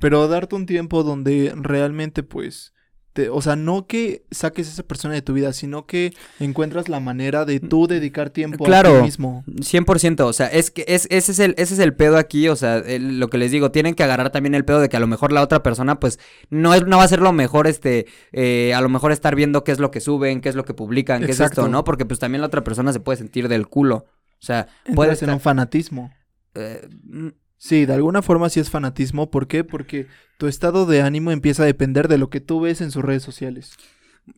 Pero darte un tiempo donde realmente, pues, te- o sea, no que saques a esa persona de tu vida, sino que encuentras la manera de tú dedicar tiempo a Claro. ti mismo. 100%, o sea, es que es, ese, es el, ese es el pedo aquí, o sea, el- lo que les digo, tienen que agarrar también el pedo de que a lo mejor la otra persona, pues, no es, no va a ser lo mejor, este, eh, a lo mejor estar viendo qué es lo que suben, qué es lo que publican, qué es Exacto. esto, ¿no? Porque pues también la otra persona se puede sentir del culo, o sea, puede estar, un fanatismo. eh, mm, Sí, de alguna forma sí es fanatismo. ¿Por qué? Porque tu estado de ánimo empieza a depender de lo que tú ves en sus redes sociales.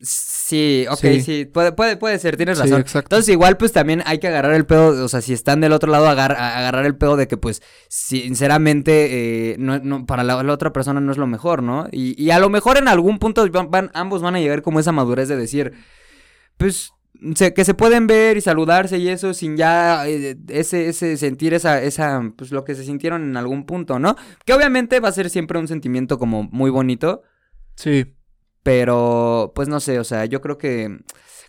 sí, ok, sí, Sí. puede, puede, puede ser, tienes Sí, razón. exacto. Entonces igual pues también hay que agarrar el pedo, o sea, si están del otro lado, agar- agarrar el pedo de que pues sinceramente eh, no, no, para la, la otra persona no es lo mejor, ¿no? Y, y a lo mejor en algún punto van, van- ambos van a llegar como esa madurez de decir, pues se- que se pueden ver y saludarse y eso sin ya eh, ese, ese sentir esa, esa, pues lo que se sintieron en algún punto, ¿no? Que obviamente va a ser siempre un sentimiento como muy bonito. Sí. Pero, pues no sé, o sea, yo creo que.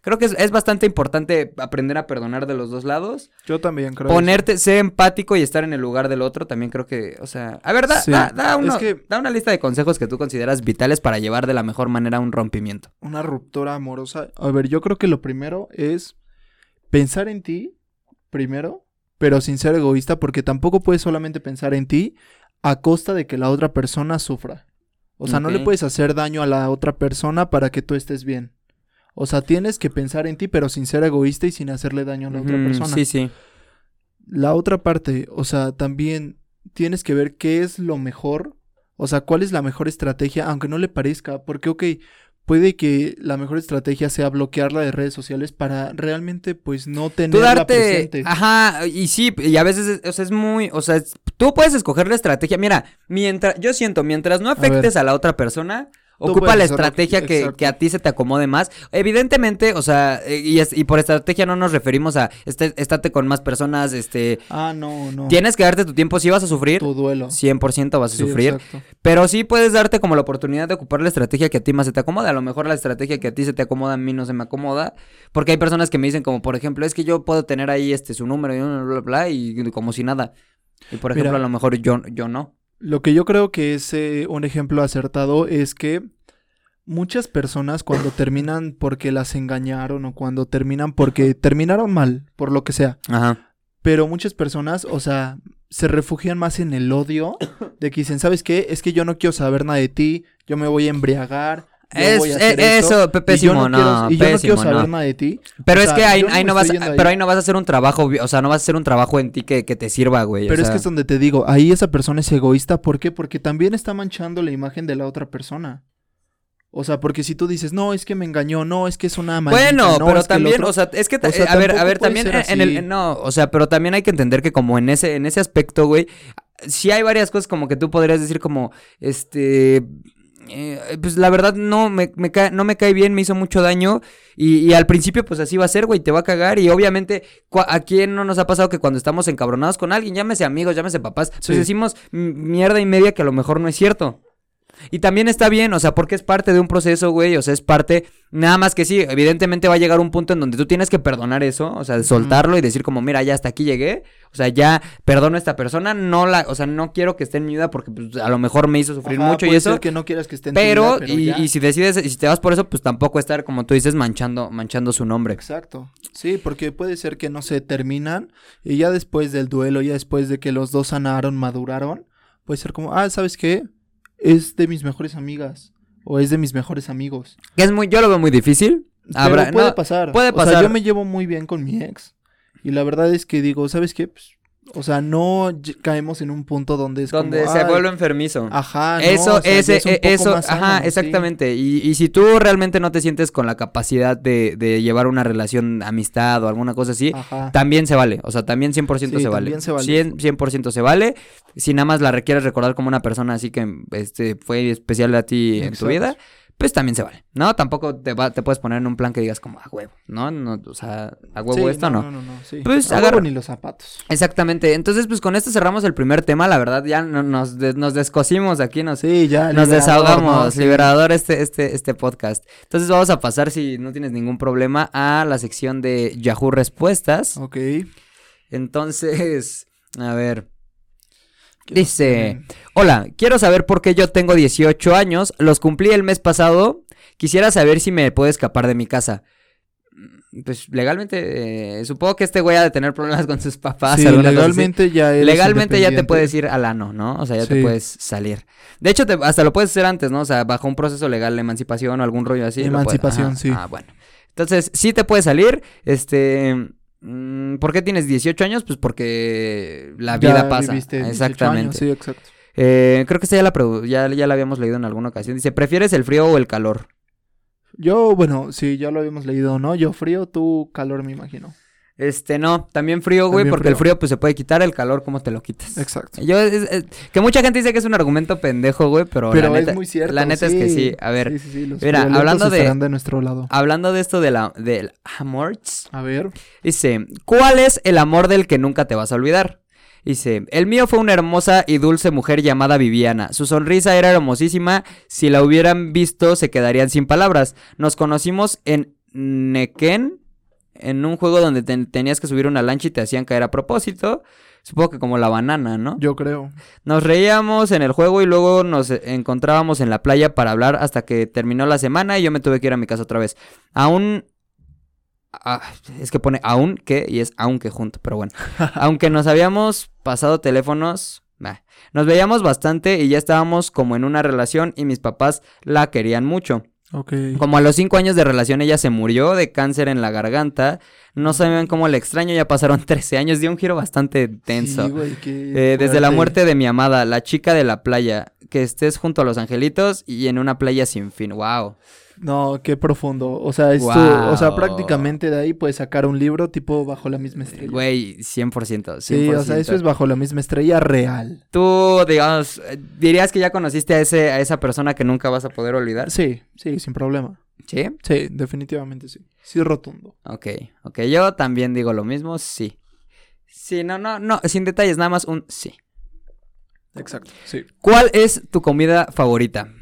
Creo que es, es bastante importante aprender a perdonar de los dos lados. Yo también creo. Ponerte, ser empático y estar en el lugar del otro. También creo que, o sea. A ver, da, Sí, da, da es uno- que- da una lista de consejos que tú consideras vitales para llevar de la mejor manera un rompimiento. Una ruptura amorosa. A ver, yo creo que lo primero es pensar en ti, primero, pero sin ser egoísta, porque tampoco puedes solamente pensar en ti a costa de que la otra persona sufra. O sea, no le puedes hacer daño a la otra persona para que tú estés bien. O sea, tienes que pensar en ti, pero sin ser egoísta y sin hacerle daño a la otra persona. Sí, sí. La otra parte, o sea, también tienes que ver qué es lo mejor, o sea, cuál es la mejor estrategia, aunque no le parezca, porque, ok, puede que la mejor estrategia sea bloquearla de redes sociales para realmente, pues, no Tú tenerla darte. presente. Ajá, y sí, y a veces, es- o sea, es muy. O sea, es- tú puedes escoger la estrategia. Mira, mientras. Yo siento, mientras no afectes a, la otra persona. Ocupa la que- estrategia que, que a ti se te acomode más. Evidentemente, o sea, eh, y, es- y por estrategia no nos referimos a este, estate con más personas, este... Ah, no, no. Tienes que darte tu tiempo, si vas a sufrir, tu duelo. 100% vas a Sí, sufrir. exacto. Pero sí puedes darte como la oportunidad de ocupar la estrategia que a ti más se te acomoda. A lo mejor la estrategia que a ti se te acomoda, a mí no se me acomoda. Porque hay personas que me dicen como, por ejemplo, es que yo puedo tener ahí este su número y bla, bla, bla, y como si nada. Y por ejemplo, Mira. a lo mejor yo, yo no. Lo que yo creo que es eh, un ejemplo acertado es que muchas personas cuando terminan porque las engañaron o cuando terminan porque terminaron mal, por lo que sea, Ajá. pero muchas personas, o sea, se refugian más en el odio de que dicen, ¿sabes qué? Es que yo no quiero saber nada de ti, yo me voy a embriagar. Yo Es, esto, eso, pe- y yo pésimo, no, no, quiero, y yo no quiero saber no. nada de ti. Pero O es sea, que ahí, yo no ahí no vas, yendo ahí. pero ahí no vas a hacer un trabajo, o sea, no vas a hacer un trabajo en ti que, que te sirva, güey. o Pero es sea. que es donde te digo, ahí esa persona es egoísta. ¿Por qué? Porque también está manchando la imagen de la otra persona. O sea, porque si tú dices, no, es que me engañó, no, es que es una maldita, Bueno, no, pero es también, otro- o sea, es que, O sea, a ver, a ver, también en el, no, o sea, pero también hay que entender que como en ese, en ese aspecto, güey, sí hay varias cosas como que tú podrías decir como, este, eh, pues la verdad no me, me cae, no me cae bien, me hizo mucho daño y, y al principio pues así va a ser, güey, te va a cagar y obviamente a quién no nos ha pasado que cuando estamos encabronados con alguien, llámese amigos, llámese papás, Sí. pues decimos mierda y media que a lo mejor no es cierto. Y también está bien, o sea, porque es parte de un proceso, güey, o sea, es parte, nada más que sí, evidentemente va a llegar un punto en donde tú tienes que perdonar eso, o sea, de soltarlo y decir como, mira, ya hasta aquí llegué, o sea, ya perdono a esta persona, no la, o sea, no quiero que esté en mi vida porque pues, a lo mejor me hizo sufrir Ajá, mucho y eso, ser que no quieras que esté en tu pero, vida, y, ya. y si decides, y si te vas por eso, pues tampoco estar, como tú dices, manchando, manchando su nombre. Exacto. Sí, porque puede ser que no se terminan y ya después del duelo, ya después de que los dos sanaron, maduraron, puede ser como, ah, ¿sabes qué? Es de mis mejores amigas o es de mis mejores amigos. Que es muy, yo lo veo muy difícil. Pero puede no, pasar. puede O sea, pasar. yo me llevo muy bien con mi ex. Y la verdad es que digo, ¿sabes qué? Pues, o sea, no caemos en un punto donde es donde como, se "Ay, vuelve enfermizo. Ajá, no, Eso, o sea, ese, es e- eso, sano, ajá, sí. exactamente. Y, y si tú realmente no te sientes con la capacidad de, de llevar una relación amistad o alguna cosa así, Ajá. también se vale. O sea, también 100% Sí, se vale. también se vale. 100%, 100% se vale. Si nada más la requieres recordar como una persona así que este, fue especial a ti en tu vida, pues también se vale. No, tampoco te, va, te puedes poner en un plan que digas como a huevo, ¿no? no o sea, a huevo Sí, esto no. No, no, no, sí. Pues A huevo ni los zapatos. Exactamente. Entonces, pues con esto cerramos el primer tema. La verdad, ya no- nos, des- nos descosimos aquí, nos, Sí, ya. nos desahogamos, ¿no? Sí. liberador este, este, este podcast. Entonces vamos a pasar, si no tienes ningún problema, a la sección de Yahoo Respuestas. Ok. Entonces, a ver. Dice, hola, quiero saber por qué yo tengo 18 años, los cumplí el mes pasado, quisiera saber si me puedo escapar de mi casa. Mm, Pues legalmente, eh, supongo que este güey ha de tener problemas con sus papás. Sí, legalmente ya eres Legalmente ya te puedes ir al ano, ¿no? O sea, ya te puedes salir. De hecho, te- hasta lo puedes hacer antes, ¿no? O sea, bajo un proceso legal de emancipación o algún rollo así. puedes- Emancipación, sí. Ah, bueno. Entonces, sí te puedes salir. Este. Mm, ¿Por qué tienes 18 años? Pues porque la Ya vida pasa. viviste 18 Exactamente. años, sí, exacto. Eh, creo que esta ya la, ya, ya la habíamos leído en alguna ocasión. Dice, ¿prefieres el frío o el calor? Yo, bueno, sí, ya lo habíamos leído, ¿no? Yo frío, tú calor, me imagino. Este, no, también frío, güey, porque el frío. pues se puede quitar, el calor, ¿cómo te lo quitas? Exacto. Yo, es- es- que mucha gente dice que es un argumento pendejo, güey, pero, Pero la neta, es muy cierto. la neta es que sí. A ver, Sí, sí, sí, los mira, hablando de- de nuestro lado. hablando de esto de la, del amor, A ver. dice, ¿cuál es el amor del que nunca te vas a olvidar? Dice, el mío fue una hermosa y dulce mujer llamada Viviana. Su sonrisa era hermosísima. Si la hubieran visto, se quedarían sin palabras. Nos conocimos en Nequén, en un juego donde te- tenías que subir una lancha y te hacían caer a propósito. Supongo que como la banana, ¿no? Yo creo. Nos reíamos en el juego y luego nos encontrábamos en la playa para hablar hasta que terminó la semana y yo me tuve que ir a mi casa otra vez. Aún... ah, es que pone aún que y es aunque junto, pero bueno. Aunque nos habíamos pasado teléfonos, bah, nos veíamos bastante y ya estábamos como en una relación y mis papás la querían mucho. Ok. Como a los cinco años de relación ella se murió de cáncer en la garganta. No saben cómo le extraño, ya pasaron 13 años, dio un giro bastante tenso. Sí, güey, qué Eh, desde la muerte de mi amada, la chica de la playa, que estés junto a los angelitos y en una playa sin fin. Wow. No, qué profundo. O sea, esto, o sea, prácticamente de ahí puedes sacar un libro tipo Bajo la misma estrella. Güey, 100%, 100%. Sí, o sea, eso es Bajo la misma estrella real. Tú, digamos, eh, dirías que ya conociste a, ese, a esa persona que nunca vas a poder olvidar. Sí, sí, sin problema. ¿Sí? Sí, definitivamente sí. Sí, rotundo. Ok, ok. Yo también digo lo mismo, sí. Sí, no, no, no, sin detalles, nada más un sí. Exacto, sí. ¿Cuál es tu comida favorita?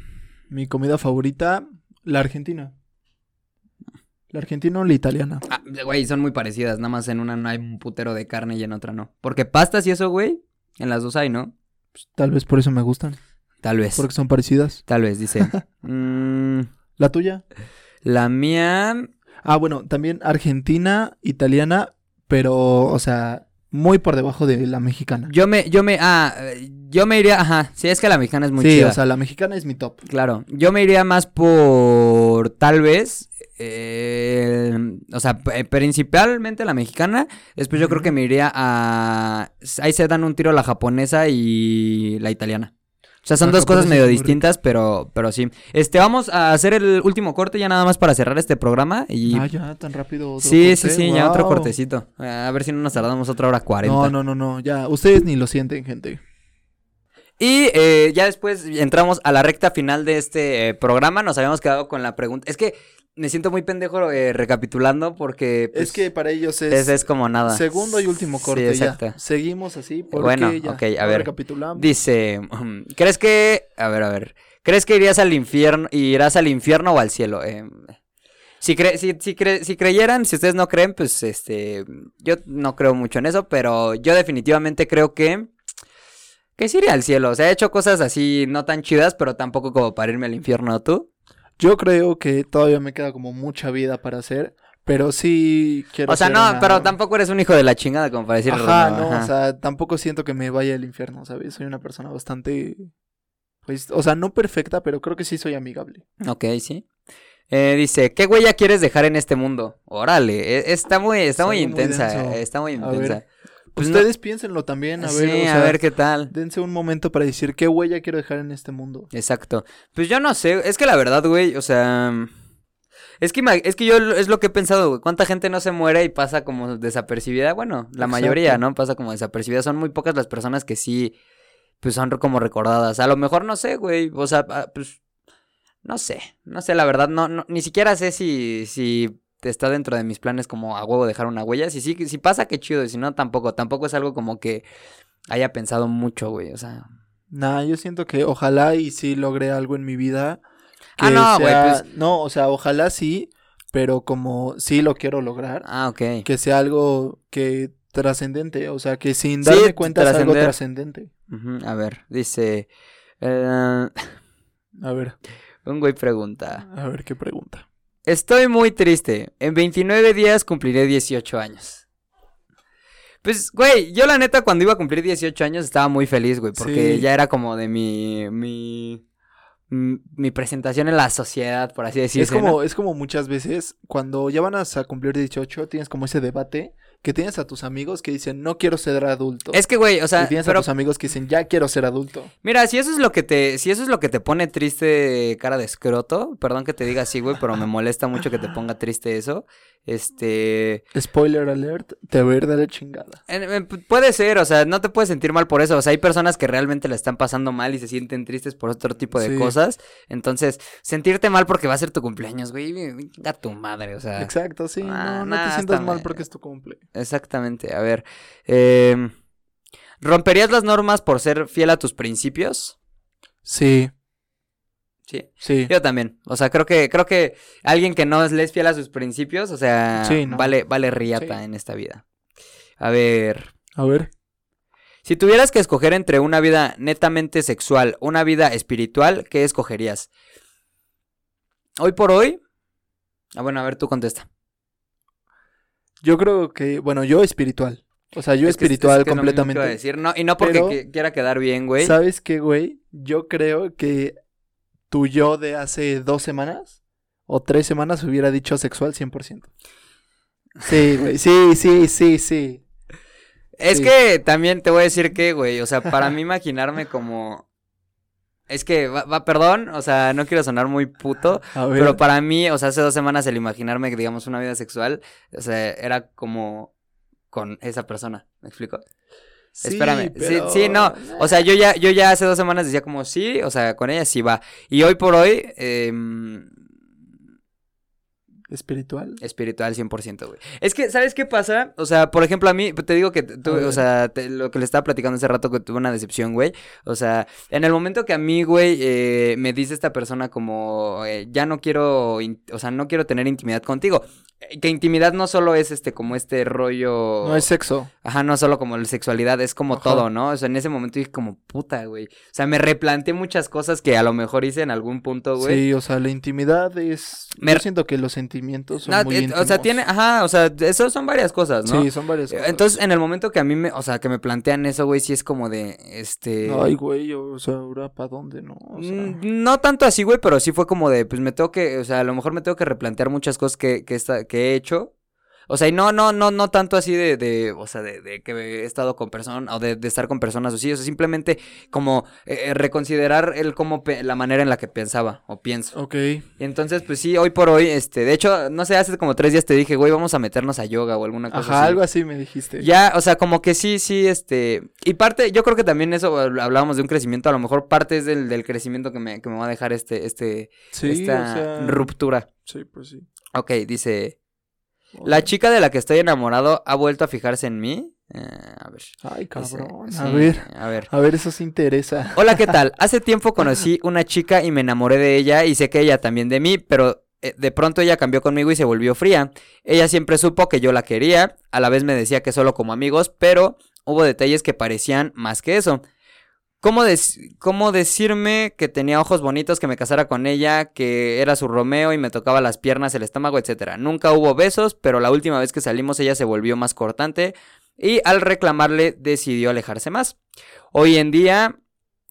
Mi comida favorita, la argentina. La argentina o la italiana. Ah, güey, son muy parecidas, nada más en una no hay un putero de carne y en otra no. Porque pastas y eso, güey, en las dos hay, ¿no? Pues, tal vez por eso me gustan. Tal vez. Porque son parecidas. Tal vez, dice. Mm, ¿La tuya? la mía. Ah, bueno, también argentina, italiana, pero, o sea, muy por debajo de la mexicana. Yo me, yo me, ah, eh, yo me iría, ajá, sí, es que la mexicana es muy sí, chida. o sea, la mexicana es mi top. Claro, yo me iría más por, tal vez, eh, o sea, p- principalmente la mexicana, después yo creo que me iría a, ahí se dan un tiro la japonesa y la italiana. O sea, son dos cosas medio distintas, pero, pero sí. Este, vamos a hacer el último corte ya nada más para cerrar este programa y... Ah, ya, tan rápido. otro sí, sí, corte, sí, ya otro cortecito. A ver si no nos tardamos otra hora cuarenta. No, no, no, no, ya, ustedes ni lo sienten, gente. Y eh, ya después entramos a la recta final de este eh, programa. Nos habíamos quedado con la pregunta. Es que me siento muy pendejo eh, recapitulando porque. pues, es que para ellos es, es, es como nada. segundo y último Sí, corte, exacto. ya. Seguimos así porque Bueno, ya, a ver. recapitulamos. Dice: um, ¿Crees que. A ver, a ver. ¿Crees que irías al infierno, irás al infierno o al cielo? Eh, si, cre- si, si, cre- si creyeran, si ustedes no creen, pues este. Yo no creo mucho en eso, pero yo definitivamente creo que. Que sí iría al cielo. O sea, he hecho cosas así no tan chidas, pero tampoco como para irme al infierno. ¿Tú? Yo creo que todavía me queda como mucha vida para hacer, pero sí quiero O sea, no, una- pero tampoco eres un hijo de la chingada como para decir. Ajá, no, ajá. o sea, tampoco siento que me vaya al infierno, ¿sabes? Soy una persona bastante pues, o sea, no perfecta, pero creo que sí soy amigable. Ok, sí. Eh, dice, ¿qué huella quieres dejar en este mundo? Órale, e- está muy, está Es muy muy intensa, denso. eh, está muy intensa. Pues no- Ustedes piénsenlo también, a ver, sí, o sea, a ver qué tal. dense un momento para decir qué huella quiero dejar en este mundo. Exacto. Pues yo no sé, es que la verdad, güey, o sea... Es que, es que yo es lo que he pensado, güey. ¿Cuánta gente no se muere y pasa como desapercibida? Bueno, la Exacto. mayoría, ¿no? Pasa como desapercibida. Son muy pocas las personas que sí, pues son como recordadas. A lo mejor no sé, güey. O sea, ah, pues... No sé, no sé, la verdad, no, no ni siquiera sé si, si está dentro de mis planes como a huevo dejar una huella. Si sí, si pasa, qué chido, y si no, tampoco. Tampoco es algo como que haya pensado mucho, güey. O sea, Nah, yo siento que ojalá y sí logre algo en mi vida. Ah, que no, güey, sea- pues- No, o sea, ojalá sí, pero como sí lo quiero lograr, ah, ok. que sea algo que trascendente, o sea, que sin Sí, darme cuenta es algo trascendente. A ver, dice. eh, A ver, un güey pregunta. a ver qué pregunta. Estoy muy triste. En 29 días cumpliré 18 años. Pues, güey, yo la neta cuando iba a cumplir 18 años estaba muy feliz, güey, porque Sí. ya era como de mi. mi. mi presentación en la sociedad, por así decirlo. es como, es como muchas veces, cuando ya van a cumplir 18, tienes como ese debate que tienes a tus amigos que dicen, no quiero ser adulto. Es que, güey, o sea, y tienes pero a tus amigos que dicen, ya quiero ser adulto. Mira, si eso es lo que te, si eso es lo que te pone triste cara de escroto, perdón que te diga así, güey, pero me molesta mucho que te ponga triste eso. Este, Spoiler alert, te voy a ir de la chingada. puede ser, o sea, no te puedes sentir mal por eso, o sea, hay personas que realmente la están pasando mal y se sienten tristes por otro tipo de Sí. cosas. Entonces, sentirte mal porque va a ser tu cumpleaños, güey, venga tu madre, o sea. Exacto, sí, ah, no, no nah, te sientas mal. porque es tu cumple. Exactamente, a ver. em, ¿Romperías las normas por ser fiel a tus principios? Sí, Sí. sí. Yo también. O sea, creo que, creo que alguien que no le es fiel a sus principios, o sea, Sí, no. vale, vale riata Sí. en esta vida. A ver. A ver. Si tuvieras que escoger entre una vida netamente sexual, una vida espiritual, ¿qué escogerías? Hoy por hoy. Ah, bueno, a ver, tú contesta. Yo creo que, bueno, yo espiritual. O sea, yo Es espiritual que es que completamente. a decir. No, y no porque Pero- que- quiera quedar bien, güey. ¿Sabes qué, güey? Yo creo que tu yo de hace dos semanas o tres semanas hubiera dicho sexual 100%. Sí, güey. Sí, sí, sí, sí. Es Sí. que también te voy a decir que, güey, o sea, para mí imaginarme como... Es que, va, va, perdón, o sea, no quiero sonar muy puto, pero para mí, o sea, hace dos semanas el imaginarme, digamos, una vida sexual, o sea, era como con esa persona, ¿me explico? Sí, Espérame, pero- sí, sí, no, o sea, yo ya, yo ya hace dos semanas decía como sí, o sea, con ella sí va, y hoy por hoy, em, ¿Espiritual? Espiritual 100%, güey. Es que, ¿sabes qué pasa? O sea, por ejemplo, a mí, te digo que, tú, o sea, te- lo que le estaba platicando hace rato que tuve una decepción, güey. O sea, en el momento que a mí, güey, eh, me dice esta persona como, eh, ya no quiero, o sea, no quiero tener intimidad contigo. Eh, Que intimidad no solo es este, como este rollo... No es sexo. Ajá, no solo como la sexualidad, es como Ajá. todo, ¿no? O sea, en ese momento dije como, puta, güey. O sea, me replanteé muchas cosas que a lo mejor hice en algún punto, güey. Sí, o sea, la intimidad es... Me- Yo siento que los sentimientos son No, muy eh, íntimos. o sea, tiene, ajá, o sea, eso son varias cosas, ¿no? Sí, son varias cosas. Entonces, en el momento que a mí me, o sea, que me plantean eso, güey, sí es como de, este... Ay, güey, o sea, ahora para dónde, ¿no? O sea, mm, No tanto así, güey, pero sí fue como de, pues me tengo que, o sea, a lo mejor me tengo que replantear muchas cosas que, que, esta- que he hecho. O sea, y no, no, no, no tanto así de, de o sea, de, de que he estado con personas, o de, de estar con personas así, o sea, simplemente como eh, eh, reconsiderar el cómo, la manera en la que pensaba o pienso. ok. Y entonces, pues sí, hoy por hoy, este, de hecho, no sé, hace como tres días te dije, güey, vamos a meternos a yoga o alguna cosa Ajá, así. algo así me dijiste. Ya, o sea, como que sí, sí, este. Y parte, yo creo que también eso, habl- hablábamos de un crecimiento, a lo mejor parte es del, del crecimiento que me, que me va a dejar este, este, Sí, esta o sea... ruptura. Sí, pues sí. Ok, dice. La chica de la que estoy enamorado ha vuelto a fijarse en mí. Eh, a ver. Ay, dice, cabrón. sí, A ver, A ver. a ver, eso sí interesa. Hola, ¿qué tal? Hace tiempo conocí una chica y me enamoré de ella y sé que ella también de mí, pero eh, de pronto ella cambió conmigo y se volvió fría. Ella siempre supo que yo la quería, a la vez me decía que solo como amigos, pero hubo detalles que parecían más que eso. ¿Cómo, cómo decirme que tenía ojos bonitos, que me casara con ella, que era su Romeo y me tocaba las piernas, el estómago, etcétera? Nunca hubo besos, pero la última vez que salimos ella se volvió más cortante y al reclamarle decidió alejarse más. Hoy en día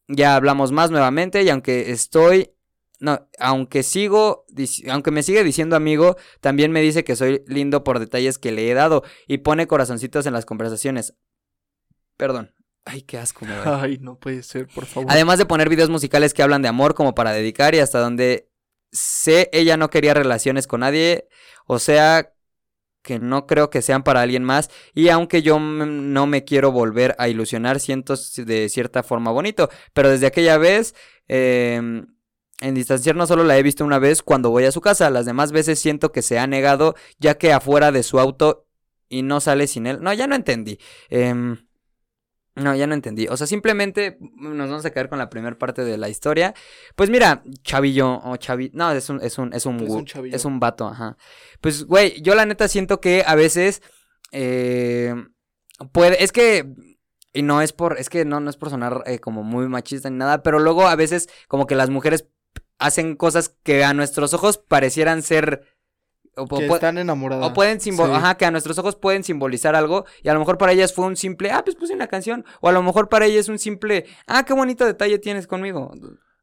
ya hablamos más nuevamente y aunque estoy no, aunque sigo aunque me sigue diciendo amigo, también me dice que soy lindo por detalles que le he dado y pone corazoncitos en las conversaciones. Perdón. Ay, qué asco me da. Ay, no puede ser, por favor. Además de poner videos musicales que hablan de amor como para dedicar y hasta donde sé ella no quería relaciones con nadie, o sea que no creo que sean para alguien más y aunque yo no me quiero volver a ilusionar, siento de cierta forma bonito, pero desde aquella vez eh, en distanciar no solo la he visto una vez cuando voy a su casa, las demás veces siento que se ha negado ya que afuera de su auto y no sale sin él. No, ya no entendí. Em, no, ya no entendí. O sea, simplemente nos vamos a quedar con la primera parte de la historia. Pues mira, chavillo o chavi... No, es un, es un, es un, Es un chavillo. es un vato, ajá. Pues, güey, yo la neta siento que a veces... eh, puede... Es que... Y no es por... Es que no, no es por sonar eh, como muy machista ni nada, pero luego a veces como que las mujeres hacen cosas que a nuestros ojos parecieran ser... o- que están enamoradas. o pueden simbolizar, Sí. ajá, que a nuestros ojos pueden simbolizar algo y a lo mejor para ellas fue un simple, ah, pues puse una canción, o a lo mejor para ellas es un simple, ah, qué bonito detalle tienes conmigo.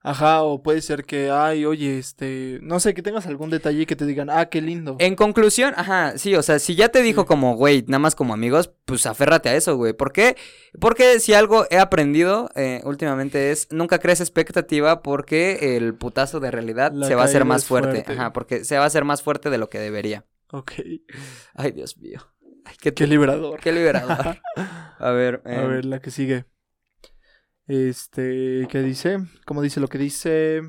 Ajá, o puede ser que, ay, oye, este, no sé, que tengas algún detalle que te digan, ah, qué lindo. En conclusión, ajá, sí, o sea, si ya te dijo Sí. como, güey, nada más como amigos, pues aférrate a eso, güey. ¿Por qué? Porque si algo he aprendido eh, últimamente es, nunca crees expectativa porque el putazo de realidad La se va a hacer más fuerte. fuerte. Ajá, porque se va a hacer más fuerte de lo que debería. Ok, Ay, Dios mío. Ay, qué, qué liberador. qué liberador. A ver, A em, ver, la que sigue. Este, ¿qué dice? ¿Cómo dice lo que dice?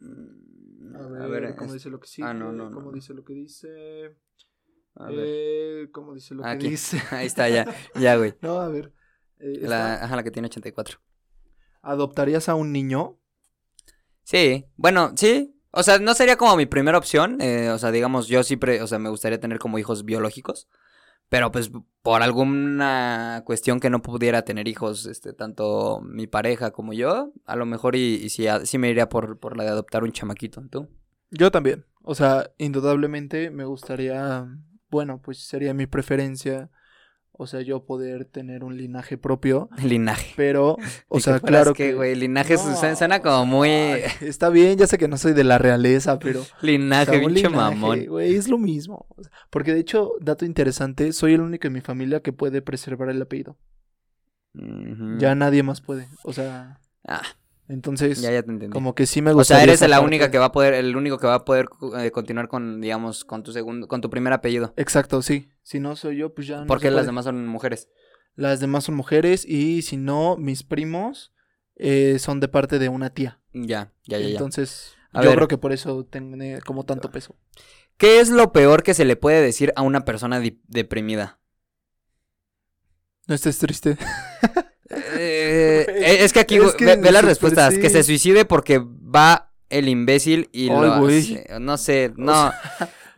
mm, A ver, a ver, ¿cómo es- dice lo que sigue? ah, no, no, ¿Cómo no. dice lo que dice? a ver. Eh, ¿Cómo dice lo que dice? Ahí está, ya, ya, güey. No, a ver. eh, La, está. ajá, la que tiene 84. ¿Adoptarías a un niño? Sí, bueno, sí. O sea, no sería como mi primera opción. eh, o sea, digamos, yo siempre, o sea, me gustaría tener como hijos biológicos. Pero pues por alguna cuestión que no pudiera tener hijos, este, tanto mi pareja como yo, a lo mejor y, y sí, a- sí me iría por, por la de adoptar un chamaquito. ¿Tú? Yo también. O sea, indudablemente me gustaría, bueno, pues sería mi preferencia O sea, yo poder tener un linaje propio. Linaje. Pero, o sea, que claro que, que. güey, linaje No. suena- como muy... Ay, está bien, ya sé que no soy de la realeza, pero. Linaje, o sea, pinche mamón. Güey, es lo mismo. Porque de hecho, dato interesante, soy el único en mi familia que puede preservar el apellido. Ya nadie más puede. O sea, Ah, entonces, ya, ya te entendí. como que sí me O gusta. sea, eres la única que va a poder, el único que va a poder eh, continuar con, digamos, con tu segundo, con tu primer apellido. Exacto, sí. Si no soy yo, pues ya no. Porque las demás son mujeres. Las demás son mujeres y si no, mis primos eh, son de parte de una tía. Ya, ya, ya, ya. Entonces, A yo ver. creo que por eso tiene como tanto peso. ¿Qué es lo peor que se le puede decir a una persona deprimida? No estés triste. Eh, eh, es que aquí es güey, que ve, ve las respuestas. Que se suicide porque va el imbécil y Ay, lo hace. No sé, no.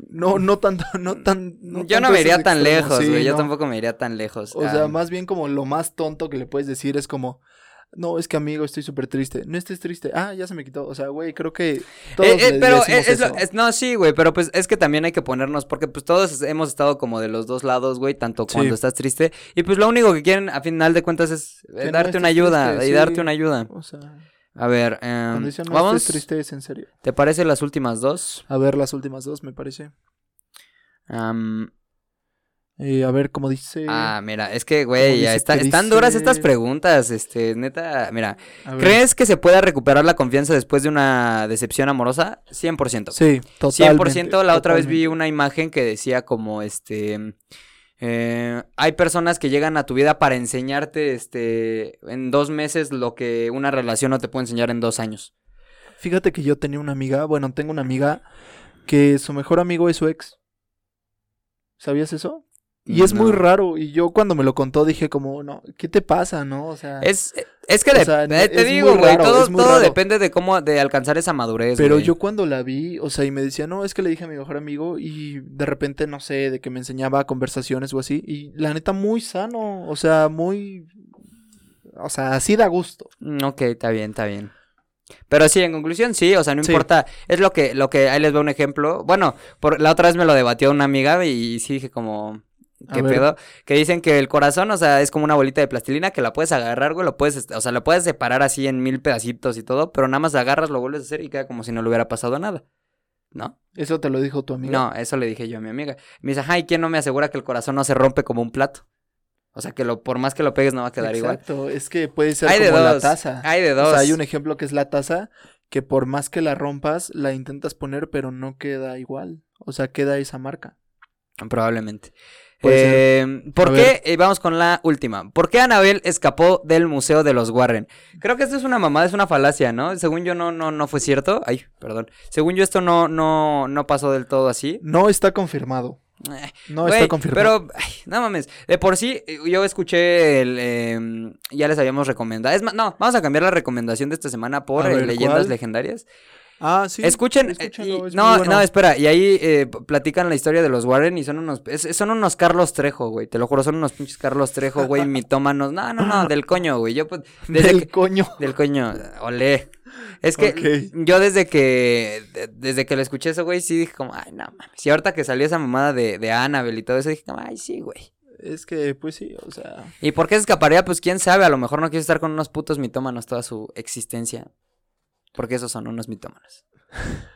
No, no tanto, no tan. no yo no me iría tan lejos, sí, yo tampoco me iría tan lejos. O sea, Ah, más bien como lo más tonto que le puedes decir es como. No, es que amigo, estoy súper triste. No estés triste. Ah, ya se me quitó. O sea, güey, creo que todos Eh, eh, pero es, lo- eso. es- no, sí, güey, pero pues es que también hay que ponernos, porque pues todos hemos estado como de los dos lados, güey, tanto Sí. cuando estás triste, y pues lo único que quieren a final de cuentas es eh, no darte una ayuda, triste, y sí. darte una ayuda. O sea, A ver, cuando em, no vamos, estés triste es en serio. ¿te parece las últimas dos? A ver, las últimas dos, me parece. Am, Eh, a ver, como dice. ah, mira, es que, güey, ya está- que están duras estas preguntas, este, neta, mira. ¿crees que se pueda recuperar la confianza después de una decepción amorosa? 100%. Sí, totalmente. 100%. La otra vez vi una imagen que decía como este... eh, hay personas que llegan a tu vida para enseñarte este en dos meses lo que una relación no te puede enseñar en dos años. Fíjate que yo tenía una amiga, bueno, tengo una amiga que su mejor amigo es su ex. ¿Sabías eso? Y es muy raro. Y yo cuando me lo contó dije como, no, ¿qué te pasa, no? O sea, Es, es que de- sea, eh, es te digo, güey, todo, todo depende de cómo, de alcanzar esa madurez. pero yo cuando la vi, o sea, y me decía, no, es que le dije a mi mejor amigo y de repente, no sé, de que me enseñaba conversaciones o así. Y la neta, muy sano, o sea, muy... O sea, así da gusto. Mm, Ok, está bien, está bien. Pero sí, en conclusión, sí, o sea, no Sí. importa, es lo que, lo que, ahí les veo un ejemplo. Bueno, por, la otra vez me lo debatió una amiga y, sí dije como, ¿qué pedo? Que dicen que el corazón, o sea, es como una bolita de plastilina que la puedes agarrar, güey, lo puedes, o sea, lo puedes separar así en mil pedacitos y todo, pero nada más agarras, lo vuelves a hacer y queda como si no le hubiera pasado nada, ¿no? Eso te lo dijo tu amiga. No, eso le dije yo a mi amiga. Me dice, ay, ¿quién no me asegura que el corazón no se rompe como un plato? O sea, que lo, por más que lo pegues no va a quedar igual. Exacto, es que puede ser Hay de como la dos, taza. hay de O dos. sea, hay un ejemplo que es la taza, que por más que la rompas, la intentas poner, pero no queda igual. O sea, queda esa marca. Probablemente. Ser. Eh, ¿Por A qué? eh, vamos con la última. ¿Por qué Anabel escapó del museo de los Warren? Creo que esto es una mamada, es una falacia, ¿no? Según yo no, no, no fue cierto. Ay, perdón. Según yo esto no, no, no pasó del todo así. No está confirmado. Eh, No está confirmado. Pero, ay, no mames. De por sí, eh, yo escuché el. eh, ya les habíamos recomendado. Es más, no, vamos a cambiar la recomendación de esta semana por eh, ver, leyendas ¿cuál? legendarias. Ah, sí. Escuchen, eh, escúchalo, y- es no, bueno. no, espera, y ahí eh, platican la historia de los Warren y son unos, es- son unos Carlos Trejo, güey, te lo juro, son unos pinches Carlos Trejo, güey, mitómanos, no, no, no, del coño, güey, yo pues, desde Del que- coño. del coño, olé, es que yo desde que, de- desde que lo escuché eso, güey, sí dije como, ay, no mames, y ahorita que salió esa mamada de, de Annabelle y todo eso, dije como, ay, sí, güey, Es que, pues sí, o sea. ¿y por qué se escaparía? Pues quién sabe, a lo mejor no quiso estar con unos putos mitómanos toda su existencia, porque esos son unos mitómanos.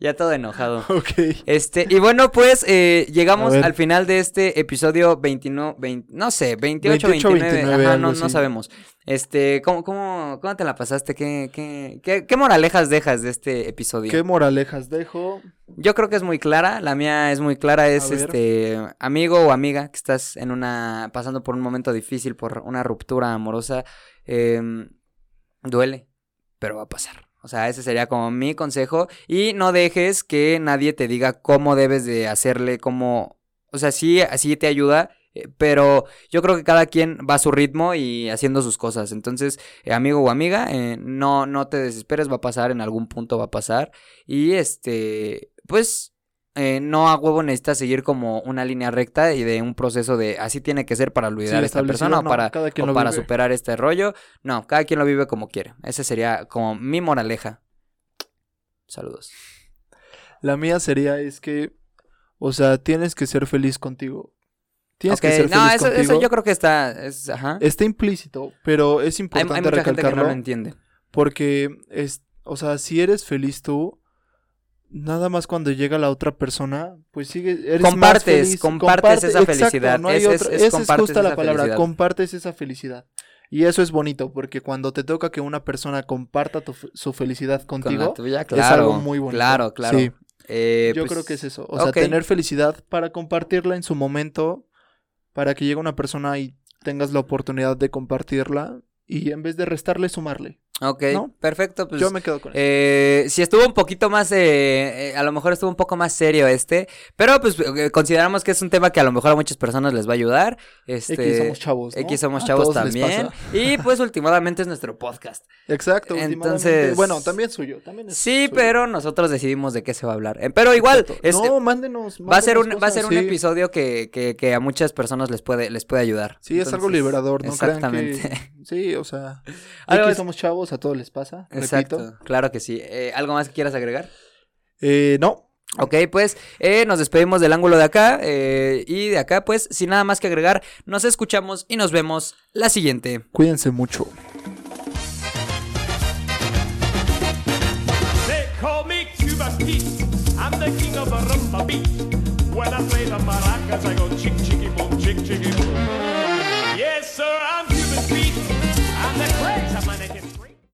ya todo enojado. Ok. Este, y bueno, pues eh, llegamos al final de este episodio 29, 20 no sé, 28, 28, 29, 29, ajá, no, no sabemos. Este, ¿cómo, cómo, cómo te la pasaste? ¿Qué, qué, qué, qué moralejas dejas de este episodio? ¿Qué moralejas dejo? Yo creo que es muy clara, la mía es muy clara, es este, amigo o amiga que estás en una, pasando por un momento difícil, por una ruptura amorosa, em, duele, pero va a pasar. O sea, ese sería como mi consejo. Y no dejes que nadie te diga cómo debes de hacerle, cómo... O sea, sí, así te ayuda, eh, pero yo creo que cada quien va a su ritmo y haciendo sus cosas. Entonces, eh, amigo o amiga, eh, no, no te desesperes, va a pasar, en algún punto va a pasar. Y este, pues, eh, no a huevo necesitas seguir como una línea recta y de un proceso de así tiene que ser para olvidar a esta persona o para, o para superar este rollo. No, cada quien lo vive como quiere. Ese sería como mi moraleja. Saludos. La mía sería es que, o sea, tienes que ser feliz contigo. Tienes que ser no, feliz eso, eso contigo. yo creo que está, es, ajá. Está implícito, pero es importante hay mucha gente que no recalcarlo lo entiende. porque es, o sea, si eres feliz tú, nada más cuando llega la otra persona, pues sigue eres más Compartes, feliz, compartes esa exacto, felicidad, no hay es- otra- es esa es compartes justa la palabra, felicidad. compartes esa felicidad. Y eso es bonito porque cuando te toca que una persona comparta tu su felicidad Con contigo, es algo muy bonito. Claro, claro. Sí. Eh, Yo pues, creo que es eso. O sea, tener felicidad para compartirla en su momento, para que llegue una persona y tengas la oportunidad de compartirla y en vez de restarle, sumarle. Ok, ¿no? perfecto. Pues, Yo me quedo con eso. Eh, si estuvo un poquito más, eh, eh, a lo mejor estuvo un poco más serio este, pero pues eh, consideramos que es un tema que a lo mejor a muchas personas les va a ayudar. Este, X somos chavos. ¿no? X somos chavos también. Y pues últimamente es nuestro podcast. Exacto. Entonces- Bueno, también suyo. También es Sí, suyo. pero nosotros decidimos de qué se va a hablar. Eh, pero igual, Exacto. es- No, mándenos. va a ser un, mándenos va a ser un cosas, sí. episodio que, que, que a muchas personas les puede, les puede ayudar. Sí, es algo Entonces, liberador, ¿no? Exactamente. Sí, o sea. Algo Aquí es- somos chavos, a todos les pasa. Exacto, Repito. claro que sí. Eh, ¿Algo más que quieras agregar? Eh, no. Ok, pues eh, nos despedimos del ángulo de acá eh, y de acá, pues sin nada más que agregar, nos escuchamos y nos vemos la siguiente. Cuídense mucho. They call me Cuba Pete. I'm the king of the rumba beat. When I play the maracas, I go chick chicky boom, chick chicky boom. the crazy.